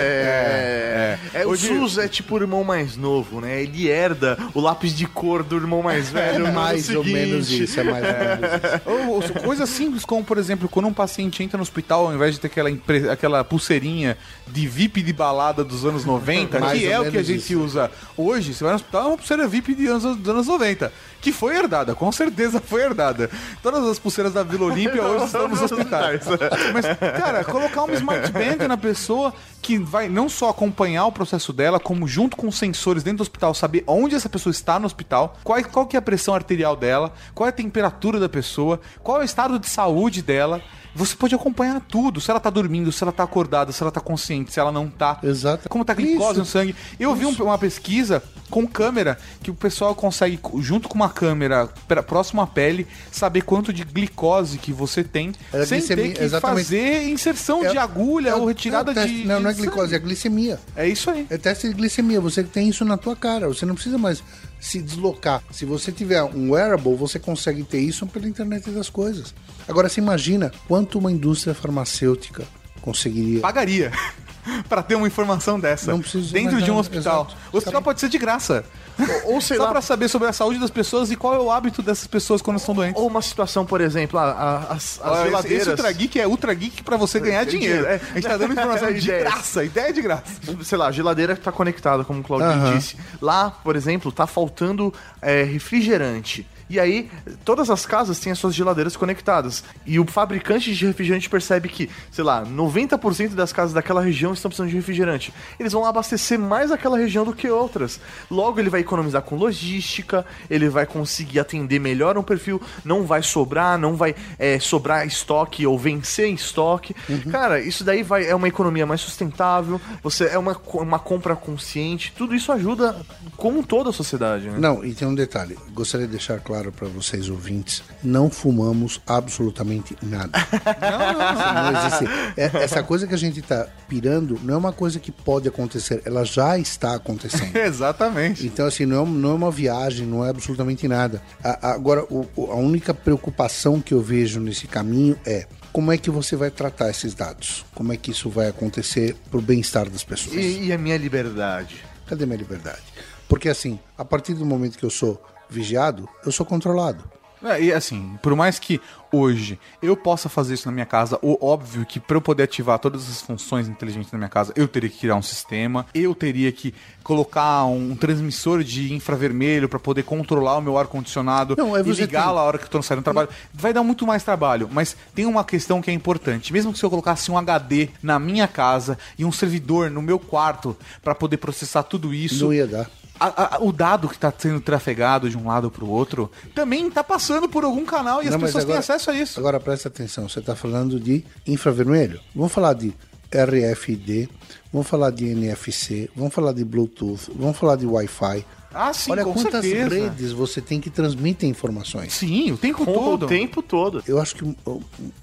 É, é, o SUS é tipo o irmão mais novo, né? Ele herda o lápis de cor do irmão mais velho. É mais ou menos isso, é mais ou menos isso. Ou, ou coisas simples como, por exemplo, quando um paciente entra no hospital, ao invés de ter aquela, impre- aquela pulseirinha de VIP de balada dos anos 90, Mais que é o que a gente isso. usa hoje, você vai no hospital, é uma pulseira VIP de anos, dos anos 90, que foi herdada, com certeza foi herdada. Todas as pulseiras da Vila Olímpia hoje estão nos hospitais. Mas, cara, colocar uma smart band na pessoa que vai não só acompanhar o processo dela, como junto com os sensores dentro do hospital, saber onde essa pessoa está no hospital, qual, qual que é a pressão arterial dela, qual é a temperatura da pessoa, qual é o estado de saúde dela. Você pode acompanhar tudo, se ela tá dormindo, se ela tá acordada, se ela tá consciente, se ela não tá. Exato. Como tá a glicose Isso. no sangue. Eu vi um- uma pesquisa com câmera que o pessoal consegue, junto com uma câmera pra- próximo à pele, saber quanto de glicose que você tem, É sem glicemia, ter que exatamente. fazer inserção de agulha ou retirada não, teste- de. Não, não é glicose, é glicemia. É isso aí. É teste de glicemia, você tem isso na tua cara, você não precisa mais se deslocar. Se você tiver um wearable, você consegue ter isso pela internet das coisas. Agora você imagina quanto uma indústria farmacêutica conseguiria. Pagaria. pra ter uma informação dessa. Não dentro de um nada, hospital. exato. O hospital pode ser de graça. Ou, ou sei Só lá, pra saber sobre a saúde das pessoas e qual é o hábito dessas pessoas quando estão doentes. ou uma situação, por exemplo, a- a- as, as geladeiras. Esse Ultra Geek é Ultra Geek pra você ganhar dinheiro. É. A gente tá dando informação de graça, ideia de graça. sei lá, a geladeira que tá conectada, como o Claudio Aham. disse. Lá, por exemplo, tá faltando é, refrigerante. E aí, todas as casas têm as suas geladeiras conectadas. E o fabricante de refrigerante percebe que, sei lá, 90% das casas daquela região estão precisando de refrigerante. Eles vão abastecer mais aquela região do que outras. Logo, ele vai economizar com logística, ele vai conseguir atender melhor um perfil, não vai sobrar, não vai é, sobrar estoque ou vencer em estoque. Cara, isso daí vai, é uma economia mais sustentável, você é uma, uma compra consciente, tudo isso ajuda como toda a sociedade, né? Não, e tem um detalhe, gostaria de deixar claro para vocês ouvintes, não fumamos absolutamente nada. Não existe. É- Essa coisa que a gente tá pirando não é uma coisa que pode acontecer, ela já está acontecendo. Exatamente. Então, assim, não é, não é uma viagem, não é absolutamente nada. A- a- agora, o- o- a única preocupação que eu vejo nesse caminho é como é que você vai tratar esses dados? Como é que isso vai acontecer pro bem-estar das pessoas? E, e a minha liberdade? Cadê minha liberdade? Porque, assim, a partir do momento que eu sou vigiado, eu sou controlado. É, e assim, por mais que hoje eu possa fazer isso na minha casa, o óbvio que para eu poder ativar todas as funções inteligentes na minha casa, eu teria que criar um sistema, eu teria que colocar um transmissor de infravermelho para poder controlar o meu ar condicionado Não, aí e ligar tem- lá a hora que eu tô saindo do trabalho. Vai dar muito mais trabalho, mas tem uma questão que é importante. Mesmo que se eu colocasse um HD na minha casa e um servidor no meu quarto para poder processar tudo isso, Não ia dar. A- a- o dado que está sendo trafegado de um lado para o outro também está passando por algum canal e as Não, mas pessoas têm agora- acesso a isso. Agora presta atenção, você está falando de infravermelho? Vamos falar de RFID, vamos falar de NFC, vamos falar de Bluetooth, vamos falar de Wi-Fi. Ah, sim, Olha com quantas certeza. redes você tem que transmitir informações. Sim, o tempo Com todo. o tempo todo. Eu acho que um-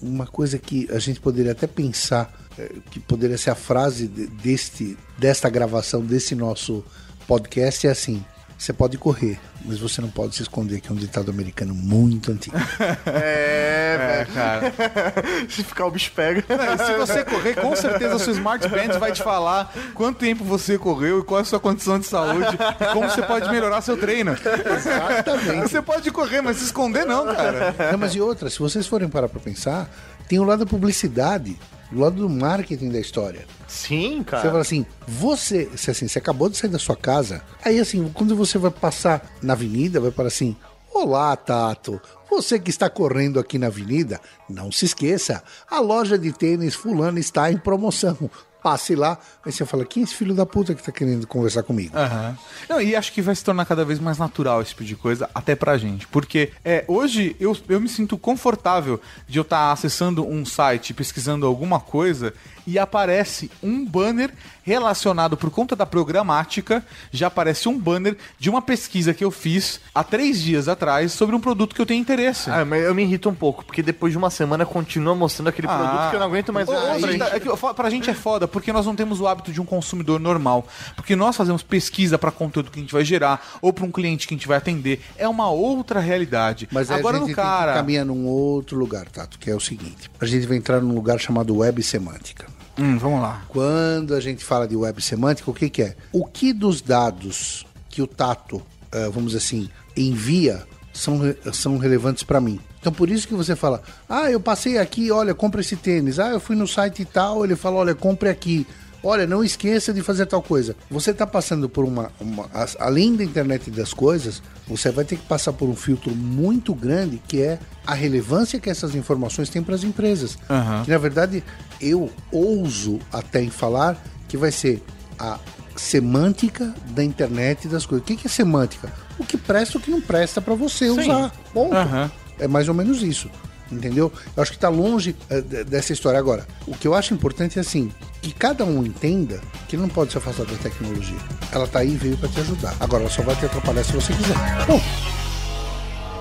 uma coisa que a gente poderia até pensar, eh, que poderia ser a frase de- deste, desta gravação, desse nosso podcast, é assim: você pode correr, mas você não pode se esconder, que é um ditado americano muito antigo. É, É, cara. Se ficar o bicho pega. Se você correr, com certeza o seu Smart Band vai te falar quanto tempo você correu e qual é a sua condição de saúde e como você pode melhorar seu treino. Exatamente. Você pode correr, mas se esconder não, cara. Não, mas e outra, se vocês forem parar pra pensar, tem o lado da publicidade, o lado do marketing da história. Sim, Você fala cara. assim, você, se assim, você acabou de sair da sua casa, aí assim, quando você vai passar na avenida, vai para assim, olá, Tato, você que está correndo aqui na avenida, não se esqueça, a loja de tênis fulano está em promoção. Passe lá, aí você fala, quem é esse filho da puta que tá querendo conversar comigo? Aham. Não, e acho que vai se tornar cada vez mais natural esse tipo de coisa, até pra gente. Porque é, hoje eu, eu me sinto confortável de eu estar acessando um site, pesquisando alguma coisa, e aparece um banner relacionado por conta da programática, já aparece um banner de uma pesquisa que eu fiz há três dias atrás sobre um produto que eu tenho interesse. Ah, mas eu me irrito um pouco, porque depois de uma semana continua mostrando aquele Ah. produto que eu não aguento mais Ô, frente. gente, é que pra gente é foda, porque nós não temos o hábito de um consumidor normal. Porque nós fazemos pesquisa pra conteúdo que a gente vai gerar, ou pra um cliente que a gente vai atender. É uma outra realidade. Mas Agora a gente cara. caminhar num outro lugar, Tato, que é o seguinte, a gente vai entrar num lugar chamado web semântica. Hum, vamos lá. Quando a gente fala de web semântica, o que, que é? O que dos dados que o Tato, eh, vamos dizer assim, envia são, são relevantes para mim. Então por isso que você fala, ah, eu passei aqui, olha, compra esse tênis. Ah, eu fui no site e tal, ele fala, olha, compre aqui. Olha, não esqueça de fazer tal coisa. Você está passando por uma, uma- Além da internet das coisas, você vai ter que passar por um filtro muito grande que é a relevância que essas informações têm para as empresas. Aham. Que na verdade eu ouso até em falar que vai ser a semântica da internet das coisas. O que que é semântica? O que presta o que não presta para você usar. Ponto. Aham. É mais ou menos isso. Entendeu? Eu acho que está longe de- dessa história. Agora, o que eu acho importante é assim, que cada um entenda que não pode se afastar da tecnologia. Ela tá aí e veio para te ajudar. Agora, ela só vai te atrapalhar se você quiser. Bom,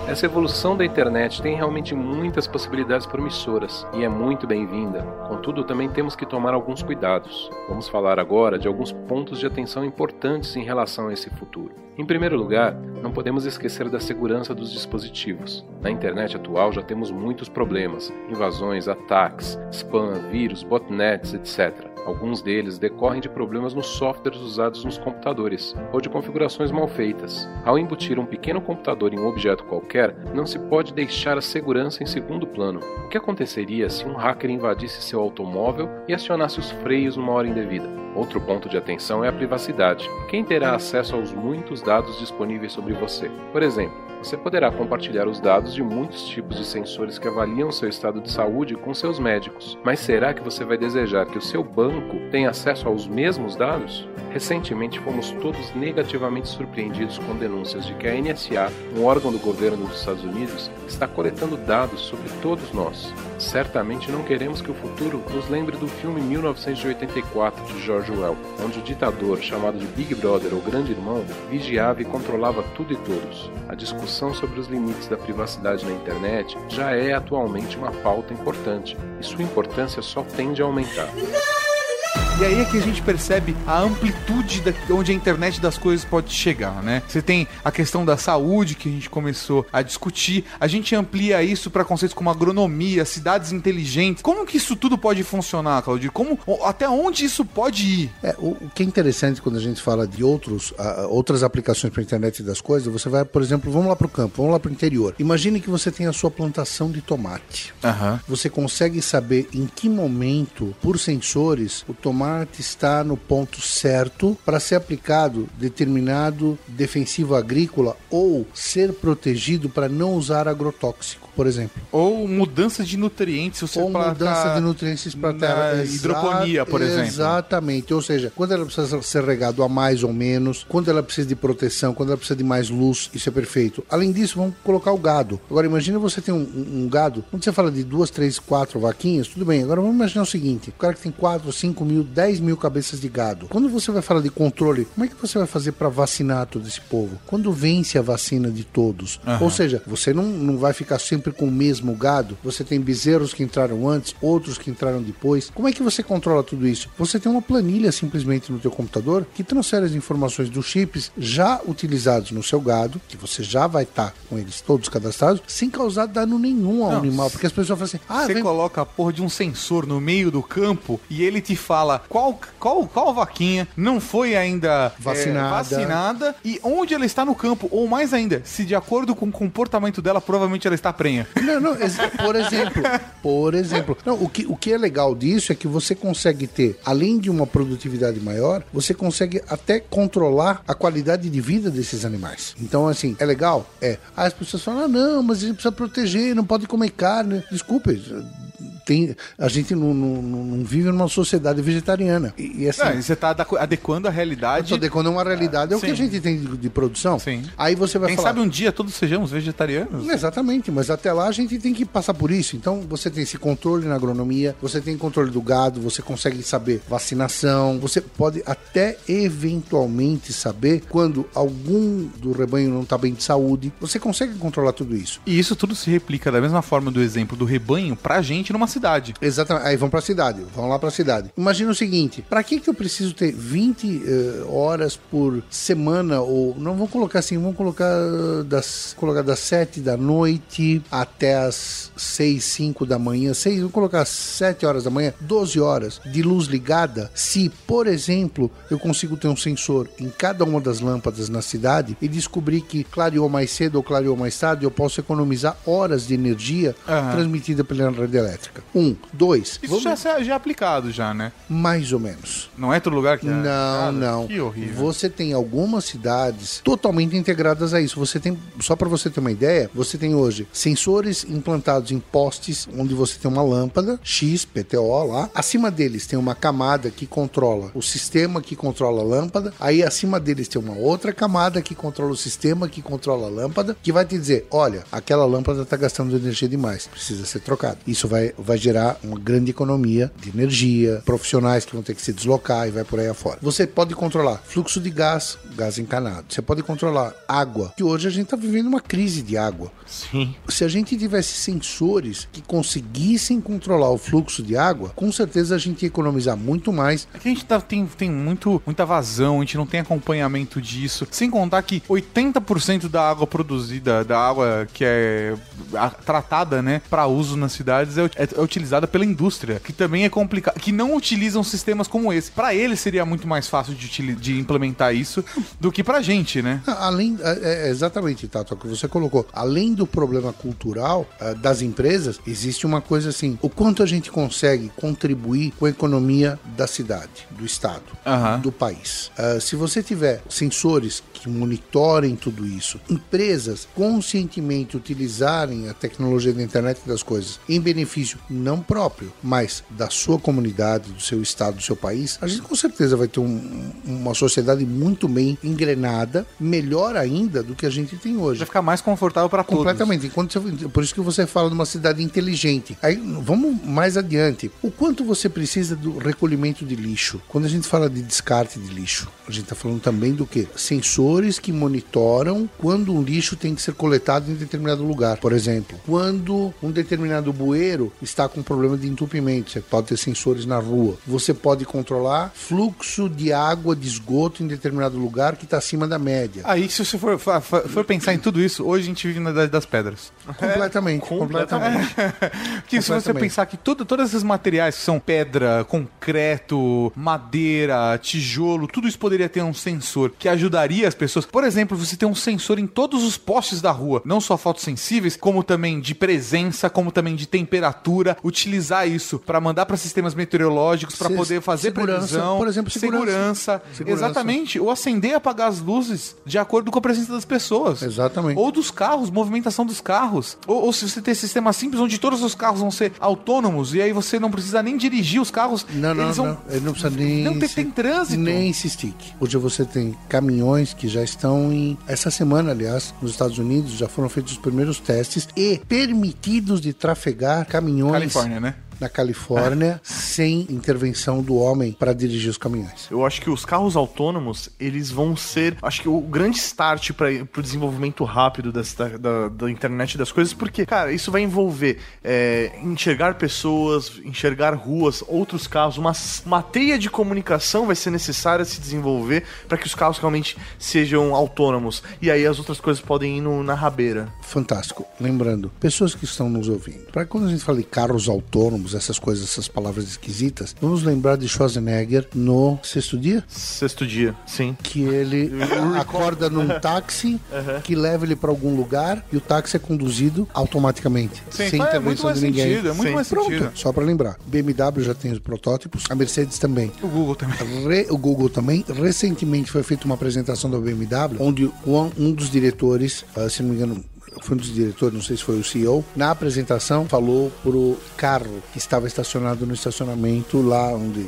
Essa evolução da internet tem realmente muitas possibilidades promissoras e é muito bem-vinda. Contudo, também temos que tomar alguns cuidados. Vamos falar agora de alguns pontos de atenção importantes em relação a esse futuro. Em primeiro lugar, não podemos esquecer da segurança dos dispositivos. Na internet atual já temos muitos problemas: invasões, ataques, spam, vírus, botnets, etc. Alguns deles decorrem de problemas nos softwares usados nos computadores ou de configurações mal feitas. Ao embutir um pequeno computador em um objeto qualquer, não se pode deixar a segurança em segundo plano. O que aconteceria se um hacker invadisse seu automóvel e acionasse os freios numa hora indevida? Outro ponto de atenção é a privacidade. Quem terá acesso aos muitos dados disponíveis sobre você? Por exemplo, você poderá compartilhar os dados de muitos tipos de sensores que avaliam seu estado de saúde com seus médicos. Mas será que você vai desejar que o seu banco tenha acesso aos mesmos dados? Recentemente fomos todos negativamente surpreendidos com denúncias de que a NSA, um órgão do governo dos Estados Unidos, está coletando dados sobre todos nós. Certamente não queremos que o futuro nos lembre do filme 1984 de George Orwell, onde o ditador, chamado de Big Brother ou Grande Irmão, vigiava e controlava tudo e todos. A discussão sobre os limites da privacidade na internet já é atualmente uma pauta importante, e sua importância só tende a aumentar. E aí é que a gente percebe a amplitude da, onde a internet das coisas pode chegar, né? Você tem a questão da saúde que a gente começou a discutir, a gente amplia isso para conceitos como agronomia, cidades inteligentes. Como que isso tudo pode funcionar, Claudio? Como, até onde isso pode ir? É, o, o que é interessante quando a gente fala de outros, outras aplicações para a internet das coisas, você vai, por exemplo, vamos lá para o campo, vamos lá para o interior. Imagine que você tem a sua plantação de tomate. Aham. Você consegue saber em que momento, por sensores, o tomate está no ponto certo para ser aplicado determinado defensivo agrícola ou ser protegido para não usar agrotóxico, por exemplo. Ou mudança de nutrientes, você Ou mudança de nutrientes para terra. Exa- hidroponia, por exemplo. Exatamente. Ou seja, quando ela precisa ser regado a mais ou menos, quando ela precisa de proteção, quando ela precisa de mais luz, isso é perfeito. Além disso, vamos colocar o gado. Agora, imagina você ter um, um- um gado, quando você fala de duas, três, quatro vaquinhas, tudo bem. Agora vamos imaginar o seguinte: o cara que tem quatro, cinco mil 10 mil cabeças de gado. Quando você vai falar de controle, como é que você vai fazer para vacinar todo esse povo? Quando vence a vacina de todos? Ou seja, você não, não vai ficar sempre com o mesmo gado. Você tem bezerros que entraram antes, outros que entraram depois. Como é que você controla tudo isso? Você tem uma planilha simplesmente no teu computador que transfere as informações dos chips já utilizados no seu gado, que você já vai estar com eles todos cadastrados, sem causar dano nenhum ao Não, animal. Porque as pessoas falam assim, ah, Você vem... coloca a porra de um sensor no meio do campo e ele te fala qual, qual, qual vaquinha não foi ainda é, Vacinada. vacinada e onde ela está no campo. Ou mais ainda, se de acordo com o comportamento dela, provavelmente ela está Não, não, por exemplo, por exemplo. Não, o, que, o que é legal disso é que você consegue ter, além de uma produtividade maior, você consegue até controlar a qualidade de vida desses animais. Então, assim, é legal? É. As pessoas falam, ah, não, mas a gente precisa proteger, não pode comer carne. Desculpe, tem, a gente não, não, não- não vive numa sociedade vegetariana. E, e assim, É, você está adequando a realidade. só de quando é uma realidade, é o que a sim. gente tem de, de produção. Sim. Aí você vai Quem falar... sabe um dia todos sejamos vegetarianos? Exatamente, mas até lá a gente tem que passar por isso. Então você tem esse controle na agronomia, você tem controle do gado, você consegue saber vacinação, você pode até eventualmente saber quando algum do rebanho não está bem de saúde. Você consegue controlar tudo isso. E isso tudo se replica da mesma forma do exemplo do rebanho pra gente numa cidade. Exatamente. Aí vão pra cidade, vão lá pra cidade. Imagina o seguinte: pra que que eu preciso ter 20 eh, horas por semana ou não vou colocar assim, vamos colocar eh, das colocar das 7 da noite até as 6, 5 da manhã, 6, vamos colocar 7 horas da manhã, 12 horas de luz ligada, se, por exemplo, eu consigo ter um sensor em cada uma das lâmpadas na cidade e descobrir que clareou mais cedo ou clareou mais tarde, eu posso economizar horas de energia Aham. transmitida pela rede elétrica. Um, dois, Isso vamos- já, já é aplicado já, né? mais ou menos. Não é todo lugar que é. Não, Cara, não. Que horrível. Você tem algumas cidades totalmente integradas a isso. Você tem, só para você ter uma ideia, você tem hoje sensores implantados em postes onde você tem uma lâmpada X, PTO lá. Acima deles tem uma camada que controla o sistema que controla a lâmpada. Aí acima deles tem uma outra camada que controla o sistema que controla a lâmpada, que vai te dizer, olha, aquela lâmpada está gastando energia demais, precisa ser trocada. Isso vai, vai gerar uma grande economia de energia, profissionais que vão ter que se deslocar e vai por aí afora. Você pode controlar fluxo de gás, gás encanado. Você pode controlar água, que hoje a gente está vivendo uma crise de água. Sim. Se a gente tivesse sensores que conseguissem controlar o fluxo de água, com certeza a gente ia economizar muito mais. É que a gente tá- tem, tem muito, muita vazão, a gente não tem acompanhamento disso. Sem contar que 80% da água produzida, da água que é tratada, né, para uso nas cidades, é, é- é utilizada pela indústria, que também é complicado, que não utilizam sistemas como esse. Para eles seria muito mais fácil de, de implementar isso do que pra gente, né? Além, é, é, exatamente, Tato, é o que você colocou. Além do problema cultural ah, das empresas, existe uma coisa assim: o quanto a gente consegue contribuir com a economia da cidade, do estado, Aham. do país. Ah, se você tiver sensores que monitorem tudo isso, empresas conscientemente utilizarem a tecnologia da internet das coisas em benefício não próprio, mas da sua comunidade, do seu estado, do seu país, a gente com certeza vai ter um- uma sociedade muito bem engrenada, melhor ainda do que a gente tem hoje. Vai ficar mais confortável para todos. Completamente. Você- por isso que você fala de uma cidade inteligente. Aí vamos mais adiante. O quanto você precisa do recolhimento de lixo? Quando a gente fala de descarte de lixo, a gente está falando também do que? Sensores que monitoram quando um lixo tem que ser coletado em determinado lugar. Por exemplo, quando um determinado bueiro está com problema de entupimento, você pode ter sensores na rua. Você pode controlar fluxo de água de esgoto em determinado lugar que está acima da média. Aí, se você for, for- for pensar em tudo isso, hoje a gente vive na Idade das Pedras. Completamente, completamente. Que se você pensar que tudo, todos esses materiais que são pedra, concreto, madeira, tijolo, tudo isso poderia ter um sensor que ajudaria as pessoas. Por exemplo, você tem um sensor em todos os postes da rua, não só fotossensíveis, como também de presença, como também de temperatura, utilizar isso para mandar para sistemas meteorológicos para poder fazer segurança, previsão, por exemplo, segurança. segurança. Segurança. Exatamente, ou acender e apagar as luzes de acordo com a presença das pessoas. Exatamente. Ou dos carros, movimentação dos carros. Ou, ou se você tem sistema simples onde todos os carros vão ser autônomos e aí você não precisa nem dirigir os carros. Não, não, eles vão... não. Ele não precisa nem. Não tem- se- tem trânsito. Nem se stick. Hoje você tem caminhões que já estão em. Essa semana, aliás, nos Estados Unidos já foram feitos os primeiros testes e permitidos de trafegar caminhões. Califórnia, né? Na Califórnia sem intervenção do homem para dirigir os caminhões. Eu acho que os carros autônomos, eles vão ser, acho que o grande start para o desenvolvimento rápido dessa, da, da internet das coisas, porque, cara, isso vai envolver é, enxergar pessoas, enxergar ruas, outros carros, uma, uma teia de comunicação vai ser necessária se desenvolver para que os carros realmente sejam autônomos. E aí as outras coisas podem ir no, na rabeira. Fantástico. Lembrando, pessoas que estão nos ouvindo, para quando a gente fala de carros autônomos, essas coisas, essas palavras esquisitas, vamos lembrar de Schwarzenegger no sexto dia, Sexto dia, sim. que ele acorda num táxi que leva ele para algum lugar e o táxi é conduzido automaticamente, Sim, sem faz- é muito intervenção mais de ninguém. sentido, é muito Sim. mais Pronto, sentido. só para lembrar. BMW já tem os protótipos, a Mercedes também. O Google também. Re- o Google também. Recentemente foi feita uma apresentação da BMW, onde um, um dos diretores, ah, se não me engano, foi um dos diretores, não sei se foi o CEO, na apresentação falou pro carro que estava estacionado no estacionamento lá onde,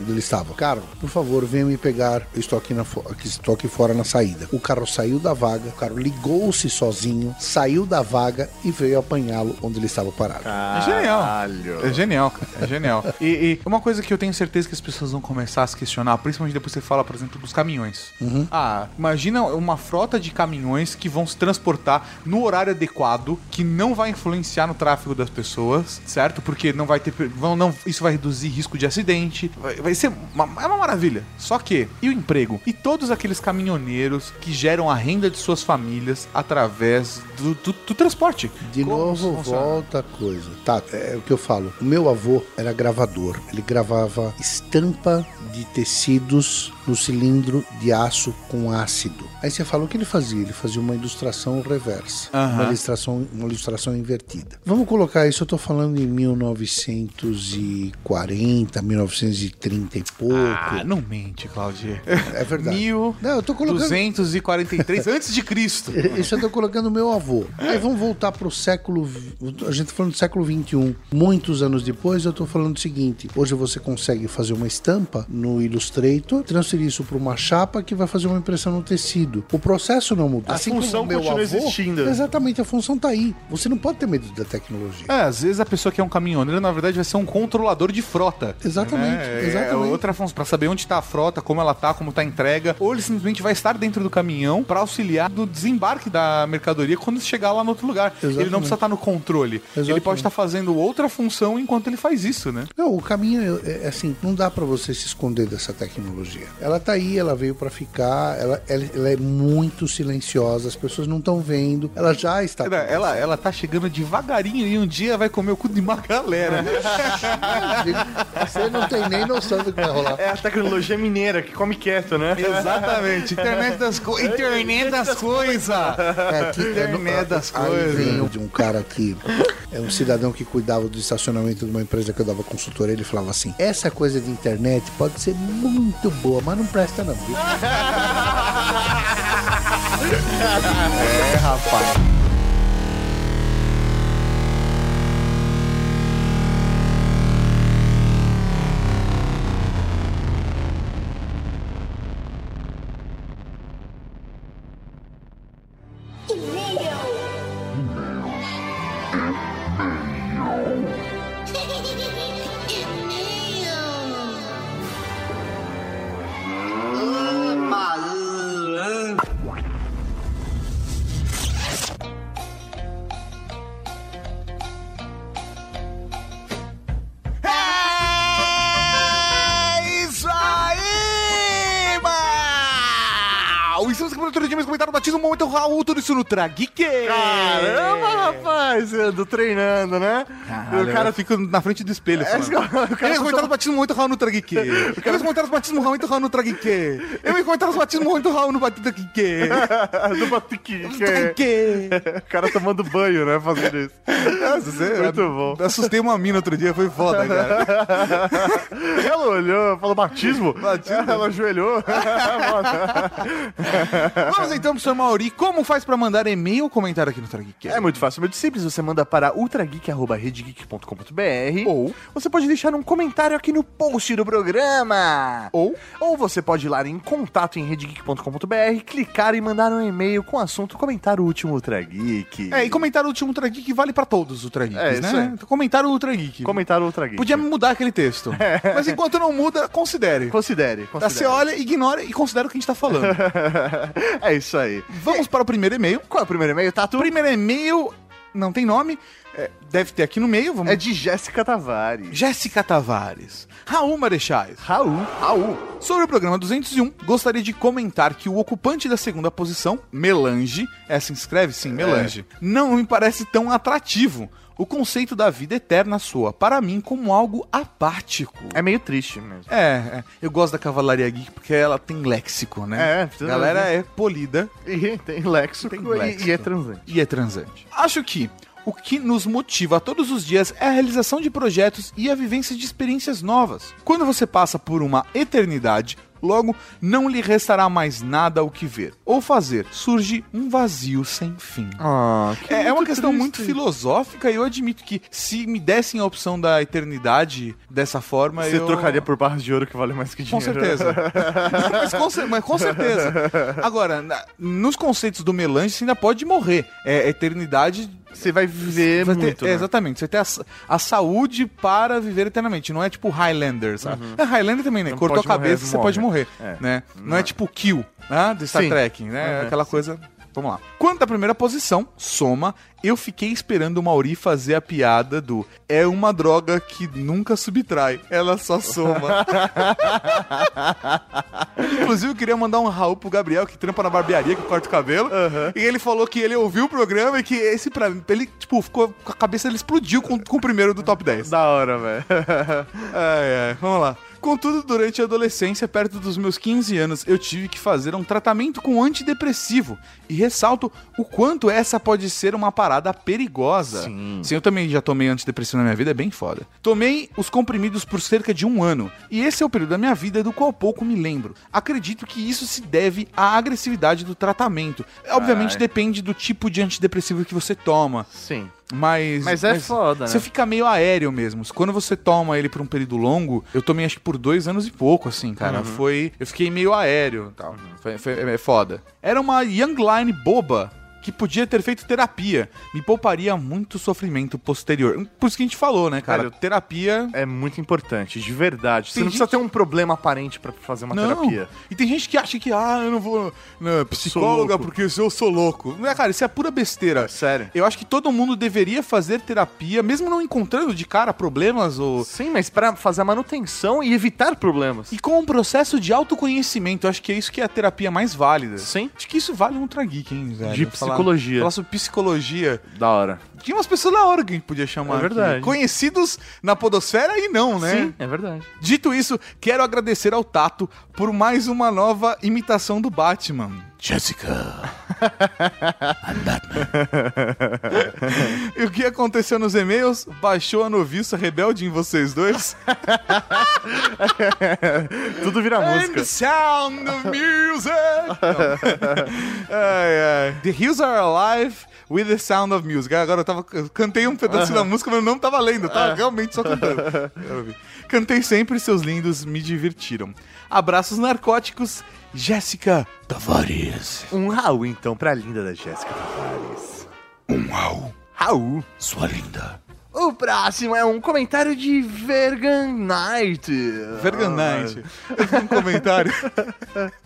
onde ele estava. Carro, por favor, venha me pegar. Eu estou aqui, na, fo- aqui, estou aqui fora na saída. O carro saiu da vaga, o carro ligou-se sozinho, saiu da vaga e veio apanhá-lo onde ele estava parado. É genial. É genial, cara. É genial. E, e uma coisa que eu tenho certeza que as pessoas vão começar a se questionar, principalmente depois que você fala, por exemplo, dos caminhões. Ah, imagina uma frota de caminhões que vão se transportar no horário adequado, que não vai influenciar no tráfego das pessoas, certo? Porque não vai ter. Vão, não, isso vai reduzir risco de acidente. Vai, vai ser uma, é uma maravilha. Só que, e o emprego? E todos aqueles caminhoneiros que geram a renda de suas famílias através do, do- do transporte? De Como novo, volta a coisa. Tá, é o que eu falo. O meu avô era gravador. Ele gravava estampa de tecidos no cilindro de aço com ácido. Aí você fala o que ele fazia? Ele fazia uma ilustração reversa, Aham. uma ilustração, uma ilustração invertida. Vamos colocar isso, eu tô falando em 1940, 1930 e pouco. Ah, não mente, Claudia. É verdade. Mil... Não, eu tô colocando- 243 antes de Cristo. Isso eu tô colocando meu avô. Aí vamos voltar pro século. vi- A gente tá falando do século XXI. Muitos anos depois, eu tô falando o seguinte: hoje você consegue fazer uma estampa no Illustrator, transferir isso para uma chapa que vai fazer uma impressão no tecido. O processo não muda. A função continua existindo. Exatamente, a função tá aí. Você não pode ter medo da tecnologia. É, às vezes a pessoa que é um caminhoneiro, na verdade, vai ser um controlador de frota. Exatamente, né? É exatamente. outra função, pra saber onde tá a frota, como ela tá, como tá a entrega. Ou ele simplesmente vai estar dentro do caminhão pra auxiliar no desembarque da mercadoria quando chegar lá no outro lugar. Ele Exatamente. não precisa estar no controle. Ele Exatamente. pode estar fazendo outra função enquanto ele faz isso, né? Não, o caminho é, é assim, não dá pra você se esconder dessa tecnologia. Ela tá aí, ela veio pra ficar, ela, ela, ela é muito silenciosa, as pessoas não estão vendo, ela já está. Ela, ela, ela tá chegando devagarinho e um dia vai comer o cu de uma galera. Você não tem nem noção do que vai rolar. É a tecnologia mineira que come quieto, né? Exatamente. Internet das coisas. Internet das coisas. É, que, Internet das Aí coisas. vem de um cara que é um cidadão que cuidava do estacionamento de uma empresa que eu dava consultoria, ele falava assim: essa coisa de internet pode ser muito boa, mas não presta não. viu?" É, rapaz. Isso no Trageek. Caramba, rapaz, eu ando treinando, né? Caralho, o cara fica na frente do espelho. É, cara- o cara Eu comentar os batismos muito Raul no Trageek. Eu ia comentar os batismos muito Raul no Trageek. Eu ia comentar os batismos muito Raul no Trageek. Batuque. Trageek. O cara tomando banho, né? Fazendo isso. Nossa, você- Muito bom. Assustei uma mina outro dia, foi foda, cara. Ela olhou, falou batismo? Batismo. Ela ajoelhou. Vamos então, professor Mauri, como faz pra mandar e-mail ou comentário aqui no Trageek? É muito fácil, muito simples. Você manda para ultrageek.redgeek.com.br Ou- você pode deixar um comentário aqui no post do programa. Ou Ou você pode ir lá em contato em redgeek.com.br, clicar e mandar um e-mail com o assunto comentário último Ultra Geek. É, e comentário último Ultra Geek vale pra todos os Ultra Geeks, É, né? Então, comentário Ultra Geek. Comentário Ultra Geek. Podia mudar aquele texto. Mas enquanto não muda, considere. Considere, Tá, considere. você olha, ignora e considera o que a gente tá falando. é isso aí. Vamos para o primeiro e-mail. Qual é o primeiro e-mail? O primeiro e-mail não tem nome, é, deve ter aqui no meio. Vamos... É de Jéssica Tavares. Jéssica Tavares. Raul Marechais. Raul. Raul. Sobre o programa 201, gostaria de comentar que o ocupante da segunda posição, Melange, essa escreve sim, Melange, não me parece tão atrativo. O conceito da vida eterna soa, para mim, como algo apático. É meio triste mesmo. É, é, eu gosto da Cavalaria Geek porque ela tem léxico, né? É, galera é polida E tem léxico, Tem e- léxico. E, é transante. e é transante. Acho que o que nos motiva todos os dias é a realização de projetos e a vivência de experiências novas. Quando você passa por uma eternidade, logo não lhe restará mais nada o que ver ou fazer. Surge um vazio sem fim. Ah, É, é uma questão muito filosófica e eu admito que se me dessem a opção da eternidade dessa forma, Você eu... trocaria por barras de ouro que vale mais que Com dinheiro. certeza. mas, com, mas com certeza. Agora, na- nos conceitos do melange, você ainda pode morrer. É, a eternidade. Você vai viver vai ter- muito, é, né? exatamente. Você tem a, a saúde para viver eternamente. Não é tipo Highlander, sabe? É Highlander também, né? Não Cortou a pode morrer, cabeça, você morre. pode morrer. É. Né? Não é tipo Kill, né? Do Star Sim. Trek, né? Uhum, Aquela coisa. Vamos lá. Quanto à primeira posição, soma, eu fiquei esperando o Mauri fazer a piada do é uma droga que nunca subtrai, ela só soma. Inclusive, eu queria mandar um Raul pro Gabriel, que trampa na barbearia, que corta o cabelo. E ele falou que ele ouviu o programa e que esse pra ele, tipo, ficou com a cabeça, ele explodiu com, com o primeiro do top 10. Da hora, velho. Ai, ai, vamos lá. Contudo, durante a adolescência, perto dos meus 15 anos, eu tive que fazer um tratamento com antidepressivo. E ressalto o quanto essa pode ser uma parada perigosa. Sim. eu também já tomei antidepressivo na minha vida, é bem foda. Tomei os comprimidos por cerca de um ano. E esse é o período da minha vida do qual pouco me lembro. Acredito que isso se deve à agressividade do tratamento. Obviamente Ai. depende do tipo de antidepressivo que você toma. Sim. Mas. Mas é foda, né? Você fica meio aéreo mesmo. Quando você toma ele por um período longo, eu tomei acho que por dois anos e pouco, assim, cara. Uhum. Foi. Eu fiquei meio aéreo e tal. Foi, foi- é foda. Era uma Young Line boba. Que podia ter feito terapia. Me pouparia muito sofrimento posterior. Por isso que a gente falou, né, cara? Velho, terapia. É muito importante, de verdade. Você Tem não precisa gente- ter um problema aparente pra fazer uma não. terapia. E tem gente que acha que, ah, eu não vou. Não, psicóloga louco. porque eu sou louco. Não é, cara, isso é pura besteira. Sério. Eu acho que todo mundo deveria fazer terapia, mesmo não encontrando de cara problemas ou. Sim, mas pra fazer a manutenção e evitar problemas. E com um processo de autoconhecimento, eu acho que é isso que é a terapia mais válida. Sim. Acho que isso vale um Ultra Geek, hein, velho? De Falar- psicologia. Falar sobre psicologia. Da hora. Tinha umas pessoas da hora que a gente podia chamar. É verdade. aqui. Conhecidos na podosfera e não, né? Sim, é verdade. Dito isso, quero agradecer ao Tato por mais uma nova imitação do Batman. Jessica. I'm Batman. e o que aconteceu nos e-mails? Baixou a noviça rebelde em vocês dois? Tudo vira And música. the sound of music. ai, ai. The hills are alive with the sound of music. Agora eu tava. Eu cantei um pedacinho da música, mas não tava lendo, tava realmente só cantando. Eu. Cantei sempre, seus lindos me divertiram. Abraços narcóticos, Jéssica Tavares. Um Raul, então, pra linda da Jéssica Tavares. Um Raul, Raul. sua linda. O próximo é um comentário de Vergan Knight. Eu vi um comentário.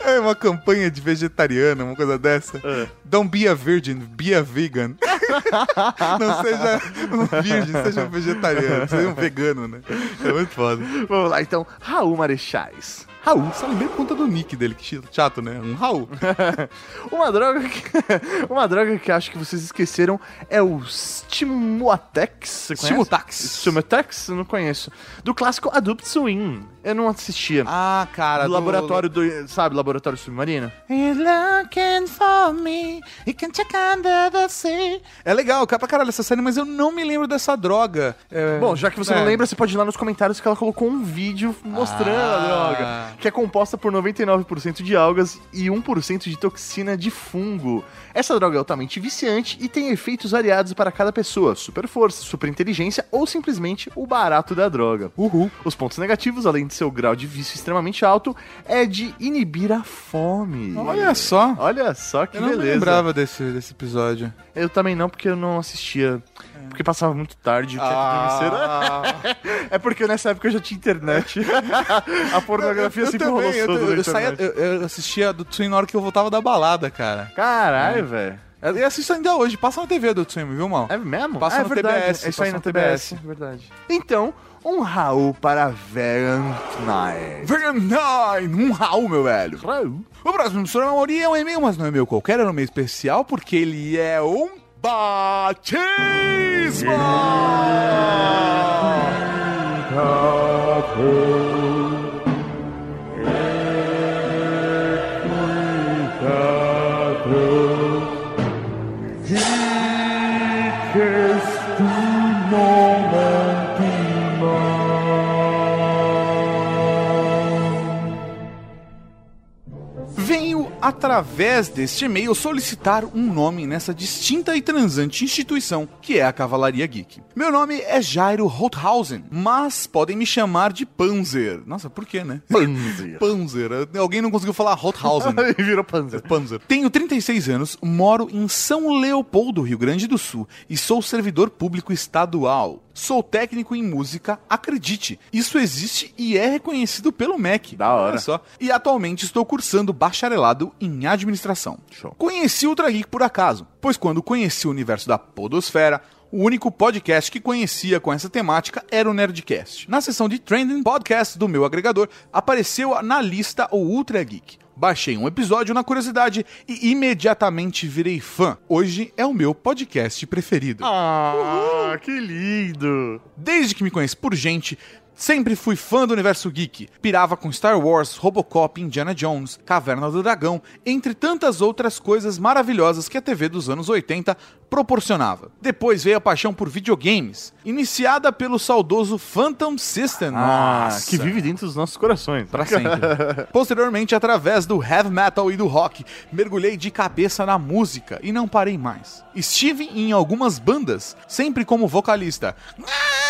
É uma campanha de vegetariana, uma coisa dessa. Don't be a virgin, be a vegan. Não seja um virgem, seja um vegetariano, seja um vegano, né? É muito foda. Vamos lá, então. Raul Marechais. Raul. Só lembrei por conta do nick dele, que chato, né? Um Raul. Uma droga que, uma droga que acho que vocês esqueceram é o Stimuatex. Stimutax. Stimuatex? Eu não conheço. Do clássico Adult Swim. Eu não assistia. Ah, cara. do, laboratório do. Sabe, laboratório submarino? You're looking for me, you can check under the sea. É legal, cara pra caralho essa série, mas eu não me lembro dessa droga. É, Bom, já que você é. não lembra, você pode ir lá nos comentários que ela colocou um vídeo mostrando a Ah. droga. Que é composta por 99% de algas e 1% de toxina de fungo. Essa droga é altamente viciante e tem efeitos variados para cada pessoa: super força, super inteligência ou simplesmente o barato da droga. Uhul. Os pontos negativos, além de seu grau de vício extremamente alto, é de inibir a fome. Olha só. Olha só que Eu não beleza. lembrava desse, desse episódio. Eu também não, porque eu não assistia. Porque passava muito tarde. que Ah. é porque nessa época eu já tinha internet. a pornografia eu sempre também, rolou eu, eu, na eu saía, eu, assistia do Twin na hora que eu voltava da balada, cara. Caralho, velho. Eu assisto ainda hoje, passa na TV do Twin, viu, mal? É mesmo? Passa Ah, é no verdade. TBS, É isso aí na no TBS. TBS. É verdade. Então, um Raul para. Vegan Nine, um Raul, meu velho. Raul. O próximo emissora maioria é um e-mail, mas não é e-mail qualquer, é um e-mail especial, porque ele é um batismo! Através deste e-mail, solicitar um nome nessa distinta e transante instituição que é a Cavalaria Geek. Meu nome é Jairo Rothausen, mas podem me chamar de Panzer. Nossa, por quê, né? Panzer. Panzer. Alguém não conseguiu falar Rothausen. E virou Panzer. Panzer. Tenho 36 anos, moro em São Leopoldo, Rio Grande do Sul, e sou servidor público estadual. Sou técnico em música, acredite, isso existe e é reconhecido pelo MEC. Da hora. Olha só. E atualmente estou cursando bacharelado em administração. Show. Conheci o Ultra Geek por acaso, pois quando conheci o universo da podosfera, o único podcast que conhecia com essa temática era o Nerdcast. Na seção de Trending Podcast do meu agregador, apareceu na lista o Ultra Geek. Baixei um episódio na curiosidade e imediatamente virei fã. Hoje é o meu podcast preferido. Ah, que lindo. Desde que me conheço por gente, sempre fui fã do universo geek. Pirava com Star Wars, Robocop, Indiana Jones, Caverna do Dragão, entre tantas outras coisas maravilhosas que a TV dos anos 80 proporcionava. Depois veio a paixão por videogames, iniciada pelo saudoso Phantom System. Ah, Nossa. que vive dentro dos nossos corações. Pra sempre. Posteriormente, através do heavy metal e do rock, mergulhei de cabeça na música e não parei mais. Estive em algumas bandas, sempre como vocalista. Ah,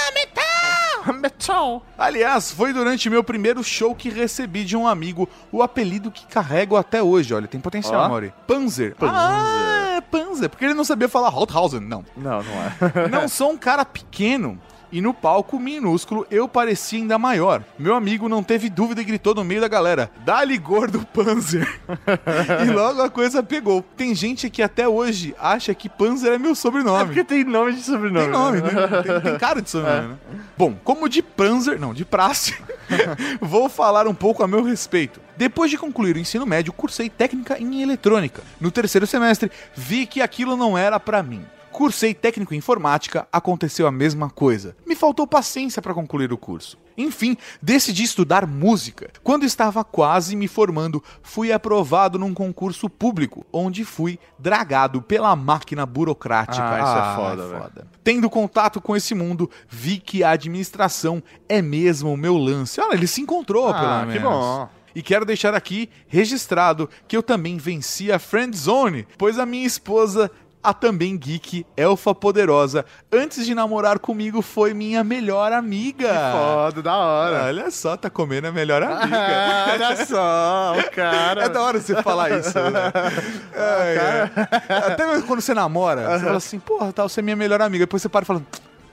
metal! Aliás, foi durante meu primeiro show que recebi de um amigo o apelido que carrego até hoje. Olha, tem potencial, Ó. Mauri. Panzer. Panzer. Ah, é Panzer. Porque ele não sabia falar Rothausen, não. Não, não é. Não sou um cara pequeno. E no palco minúsculo eu parecia ainda maior. Meu amigo não teve dúvida e gritou no meio da galera: Dali gordo Panzer! e logo a coisa pegou. Tem gente que até hoje acha que Panzer é meu sobrenome. É porque tem nome de sobrenome. Tem nome, né? né? Tem, tem cara de sobrenome, né? Bom, como de Panzer, não, de praxe, vou falar um pouco a meu respeito. Depois de concluir o ensino médio, cursei técnica em eletrônica. No terceiro semestre, vi que aquilo não era pra mim. Cursei técnico em informática, aconteceu a mesma coisa. Me faltou paciência para concluir o curso. Enfim, decidi estudar música. Quando estava quase me formando, fui aprovado num concurso público, onde fui dragado pela máquina burocrática. Ah, isso é foda, velho. Tendo contato com esse mundo, vi que a administração é mesmo o meu lance. Olha, ele se encontrou, Ah, pelo que menos. bom. E quero deixar aqui registrado que eu também venci a Friend Zone, pois a minha esposa, a também geek, elfa poderosa, antes de namorar comigo foi minha melhor amiga. Foda, da hora. Olha só, tá comendo a melhor Ah, amiga. olha só, o cara. É da hora você falar isso, né? Ai, ai. Até mesmo quando você namora, você fala assim, porra, tá, você é minha melhor amiga. Depois você para e fala,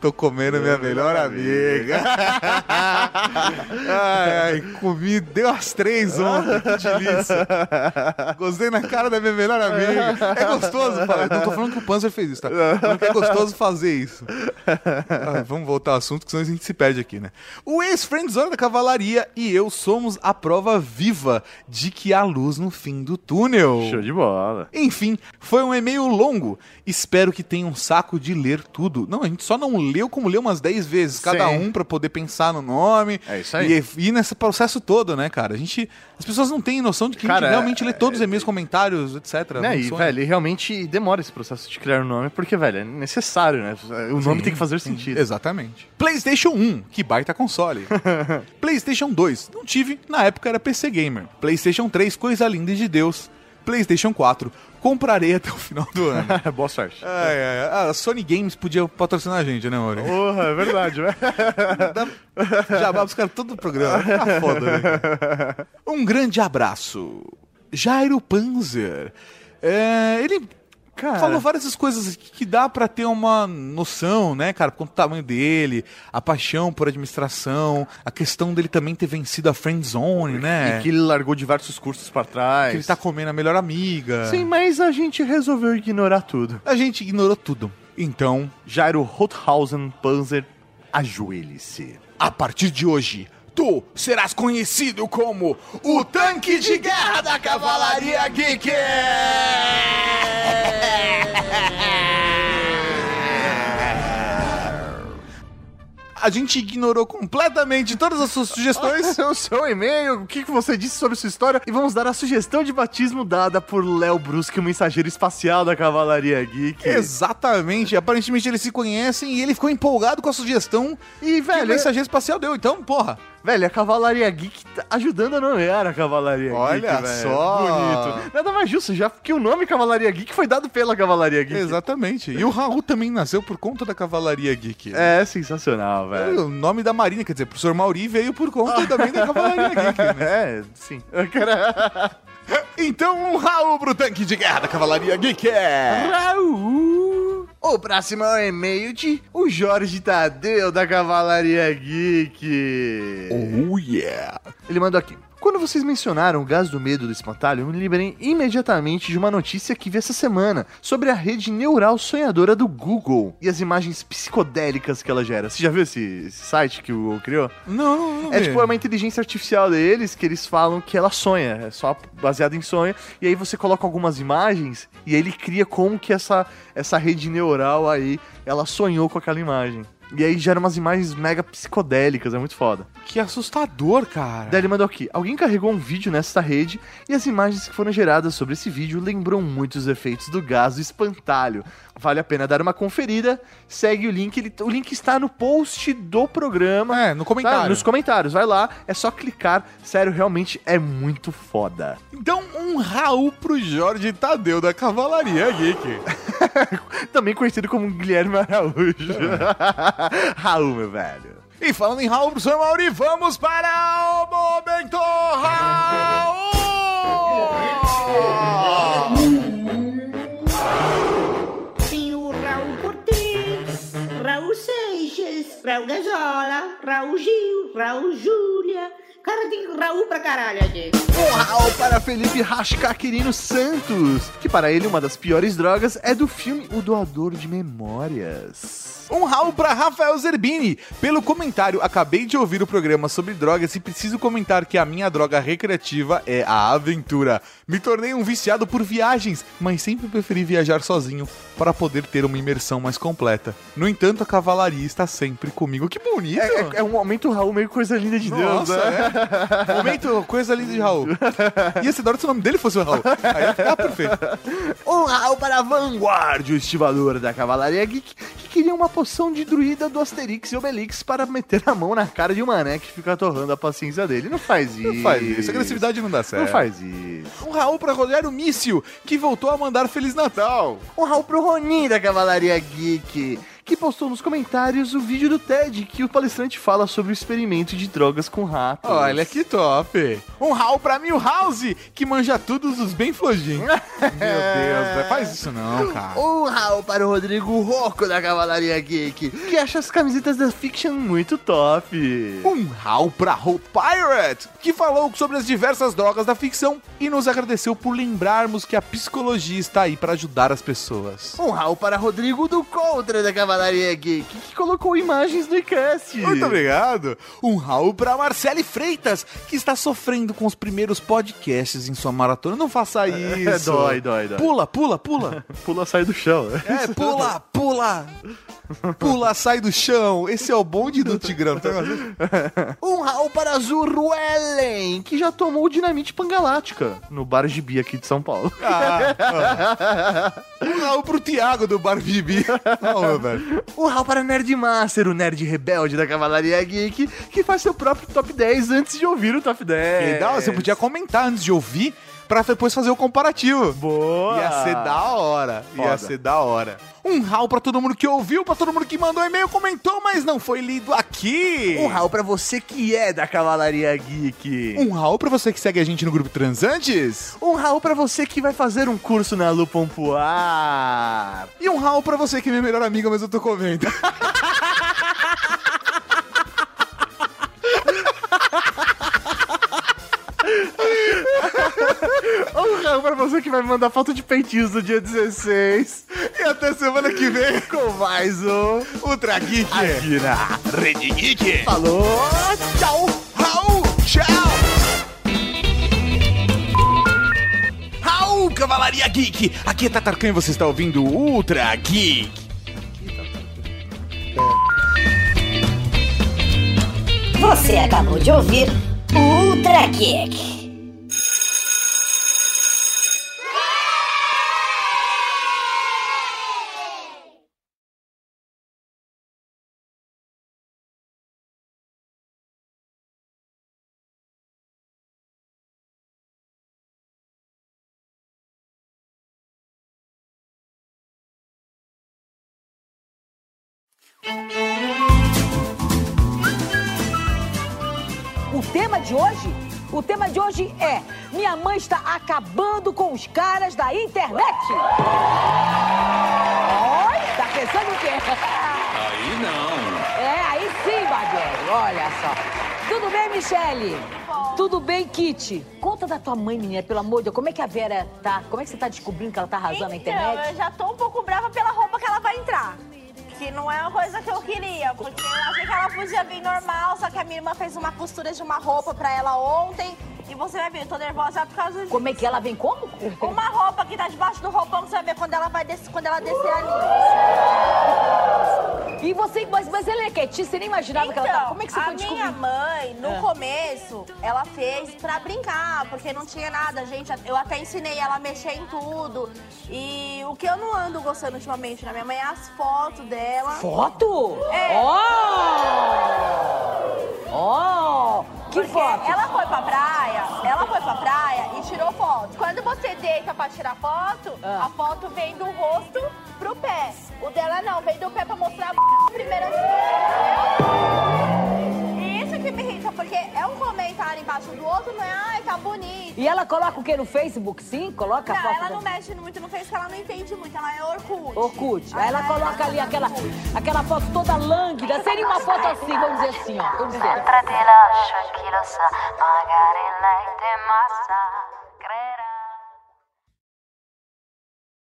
tô comendo minha melhor amiga. ai, ai, comi, deu as três ontem, que delícia. Gostei na cara da minha melhor amiga. É gostoso falar. Não tô falando que o Panzer fez isso, tá? Tô falando que é gostoso fazer isso. Ah, vamos voltar ao assunto, que senão a gente se perde aqui, né? O ex-friendzone da cavalaria e eu somos a prova viva de que há luz no fim do túnel. Show de bola. Enfim, foi um e-mail longo. Espero que tenha um saco de ler tudo. Não, a gente só não leu como leu umas 10 vezes cada Sim. um pra poder pensar no nome. É isso aí. E ir nesse processo todo, né, cara? A gente. As pessoas não têm noção de que a Cara, gente realmente é- lê todos os e-mails, comentários, etc. Né? E, velho, e realmente demora esse processo de criar um nome, porque, velho, é necessário, né? O nome tem que fazer sentido. Exatamente. PlayStation 1, que baita console. PlayStation 2, não tive, na época era PC Gamer. PlayStation 3, coisa linda de Deus. PlayStation 4, comprarei até o final do ano. Boa sorte. Ai, ai. A Sony Games podia patrocinar a gente, né, Mauri? Porra, é verdade, né? Dá- Jabá os caras todo o programa. Tá foda, né? Um grande abraço. Jairo Panzer. É, ele Cara. falou várias coisas que dá pra ter uma noção, né, cara? Quanto o tamanho dele, a paixão por administração, a questão dele também ter vencido a friend zone, né? E que ele largou diversos cursos pra trás. Que ele tá comendo a melhor amiga. Sim, mas a gente resolveu ignorar tudo. A gente ignorou tudo. Então, Jairo Rothausen Panzer, ajoelhe-se. a partir de hoje, tu serás conhecido como o tanque de guerra da Cavalaria Geek! A gente ignorou completamente todas as suas sugestões. o seu e-mail, o que você disse sobre sua história e vamos dar a sugestão de batismo dada por Léo Brusque, o mensageiro espacial da Cavalaria Geek. Exatamente, aparentemente eles se conhecem e ele ficou empolgado com a sugestão E, que o velho, mensageiro espacial deu. Então, porra, velho, a Cavalaria Geek tá ajudando a nomear a Cavalaria Olha Geek, velho. só. Bonito. Nada mais justo, já que o nome Cavalaria Geek foi dado pela Cavalaria Geek. exatamente. E o Raul também nasceu por conta da Cavalaria Geek. É sensacional, velho. O nome da Marinha, quer dizer, o professor Mauri veio por conta também da Cavalaria Geek, né? É, sim. Então, um Raul pro tanque de guerra da Cavalaria Geek. Raul! O próximo é o e-mail de o Jorge Tadeu da Cavalaria Geek. Oh, yeah. Ele mandou aqui. Quando vocês mencionaram o gás do medo do espantalho, eu me lembrei imediatamente de uma notícia que vi essa semana sobre a rede neural sonhadora do Google e as imagens psicodélicas que ela gera. Você já viu esse, esse site que o Google criou? Não, não, não É vi. tipo é uma inteligência artificial deles que eles falam que ela sonha, é só baseado em sonho. E aí você coloca algumas imagens e ele cria como que essa, essa rede neural aí, ela sonhou com aquela imagem. E aí gera umas imagens mega psicodélicas, é muito foda. Que assustador, cara. Daí ele mandou aqui: alguém carregou um vídeo nessa rede e as imagens que foram geradas sobre esse vídeo lembram muito os efeitos do gás do espantalho. Vale a pena dar uma conferida. Segue o link, ele- o link está no post do programa. É, no comentário. Tá, nos comentários, vai lá, é só clicar. Sério, realmente é muito foda. Então, um Raul pro Jorge Tadeu da Cavalaria Geek. Também conhecido como Guilherme Araújo. Raul, meu velho. E falando em Raul, professor Mauri, vamos para o Momento Raul! Raul Gazola, Raul Gil, Raul Júlia. Cara, tem Raul pra caralho aqui. Um Raul para Felipe Rascaquirino Santos, que para ele uma das piores drogas é do filme O Doador de Memórias. Um Raul para Rafael Zerbini. Pelo comentário, acabei de ouvir o programa sobre drogas e preciso comentar que a minha droga recreativa é a aventura. Me tornei um viciado por viagens, mas sempre preferi viajar sozinho para poder ter uma imersão mais completa. No entanto, a cavalaria está sempre comigo. Que bonito! É, é- é um momento Raul meio coisa linda de Deus, Nossa, né? é. Momento, coisa linda de Raul. Ia ser da hora se o nome dele fosse o Raul. Aí ia ficar perfeito. Um Raul para a Vanguard, o estivador da Cavalaria Geek, que queria uma poção de druida do Asterix e Obelix para meter a mão na cara de um mané que fica torrando a paciência dele. Não faz isso. Não faz isso. Agressividade não dá certo. Não faz isso. Um Raul pra Rogério Mício, que voltou a mandar Feliz Natal. Um Raul pro Ronin da Cavalaria Geek, que postou nos comentários o vídeo do TED que o palestrante fala sobre o experimento de drogas com ratos. Olha que top. Um Raul pra Milhouse, que manja todos os bem flojinhos. Meu Deus, velho, faz isso não, cara. Um Raul para o Rodrigo Rocco da Cavalaria Geek, que acha as camisetas da Fiction muito top. Um Raul pra Hope Pirate, que falou sobre as diversas drogas da ficção e nos agradeceu por lembrarmos que a psicologia está aí pra ajudar as pessoas. Um Raul para Rodrigo do Contra da Cavalaria Cavalaria Geek, que colocou imagens no iCast. Muito obrigado. Um Raul pra Marcele Freitas, que está sofrendo com os primeiros podcasts em sua maratona. Não faça isso. É, dói, dói, dói. Pula, pula, pula. Pula, sai do chão. É, pula, pula. Pula, sai do chão. Esse é o bonde do Tigrão. Tá? Um Raul para Zurruelen, que já tomou dinamite pangalática no bar Gibi aqui de São Paulo. Ah, ah. Um Raul pro Thiago do Bar Bibi. Não, meu velho. Raul para Nerd Master, o nerd rebelde da Cavalaria Geek, que faz seu próprio top 10 antes de ouvir o top 10. Que da hora, Você podia comentar antes de ouvir pra depois fazer o comparativo. Boa! Ia ser da hora. Ia Foda. ser da hora. Um rau pra todo mundo que ouviu, pra todo mundo que mandou e-mail, comentou, mas não foi lido aqui. Um Raul pra você que é da Cavalaria Geek. Um rau pra você que segue a gente no grupo Transantes. Um Raul pra você que vai fazer um curso na Lu Pompoar. E um rau pra você que é minha melhor amiga, mas eu tô comendo. Um Raul pra você que vai mandar foto de peitinhos no dia 16. E até semana que vem Com mais um Ultra Geek. aqui na Rede Geek. Falou, tchau! Raul, tchau! Raul, Cavalaria Geek! Aqui é Tatarkan e você está ouvindo o Ultra Geek. Você acabou de ouvir o Ultra Kick. O tema de hoje? O tema de hoje é: Minha mãe está acabando com os caras da internet. Oi, tá pensando o quê? Aí não. É, aí sim, Barbieri, olha só. Tudo bem, Michele? Tudo bem, Kitty? Conta da tua mãe, menina, pelo amor de Deus. Como é que a Vera tá? Como é que você tá descobrindo que ela tá arrasando na Então, internet? eu já tô um pouco brava pela roupa que ela vai entrar. Que não é uma coisa que eu queria, porque eu achei que ela podia vir normal, só que a minha irmã fez uma costura de uma roupa pra ela ontem. E você vai ver, eu tô nervosa por causa disso. Como é que ela vem como? Uma roupa que tá debaixo do roupão, você vai ver quando ela vai descer, quando ela descer ali. E você, mas, mas ela é quietinha, você nem imaginava que ela tá. Como é que você Então, a foi minha descobrir? mãe, no É. começo, ela fez pra brincar, porque não tinha nada, gente. Eu até ensinei ela a mexer em tudo. E o que eu não ando gostando ultimamente na minha mãe é as fotos dela. Foto? É. Oh! Oh! Que Porque foto? Ela foi pra praia, ela foi pra praia e tirou foto. Quando você deita pra tirar foto, Ah. a foto vem do rosto pro pé. O dela não, vem do pé pra mostrar a b... primeiro assim. E Isso que me irrita, porque é um comentário embaixo do outro, não é? Ai, tá bonito. E ela coloca o que no Facebook? Sim? Coloca a Não, foto? ela da- não mexe muito no Face, porque ela não entende muito, ela é Orkut. Orkut. Aí ela Ah, coloca ali aquela, aquela foto toda lânguida. Seria uma foto assim, vamos dizer assim, ó. Vamos dizer.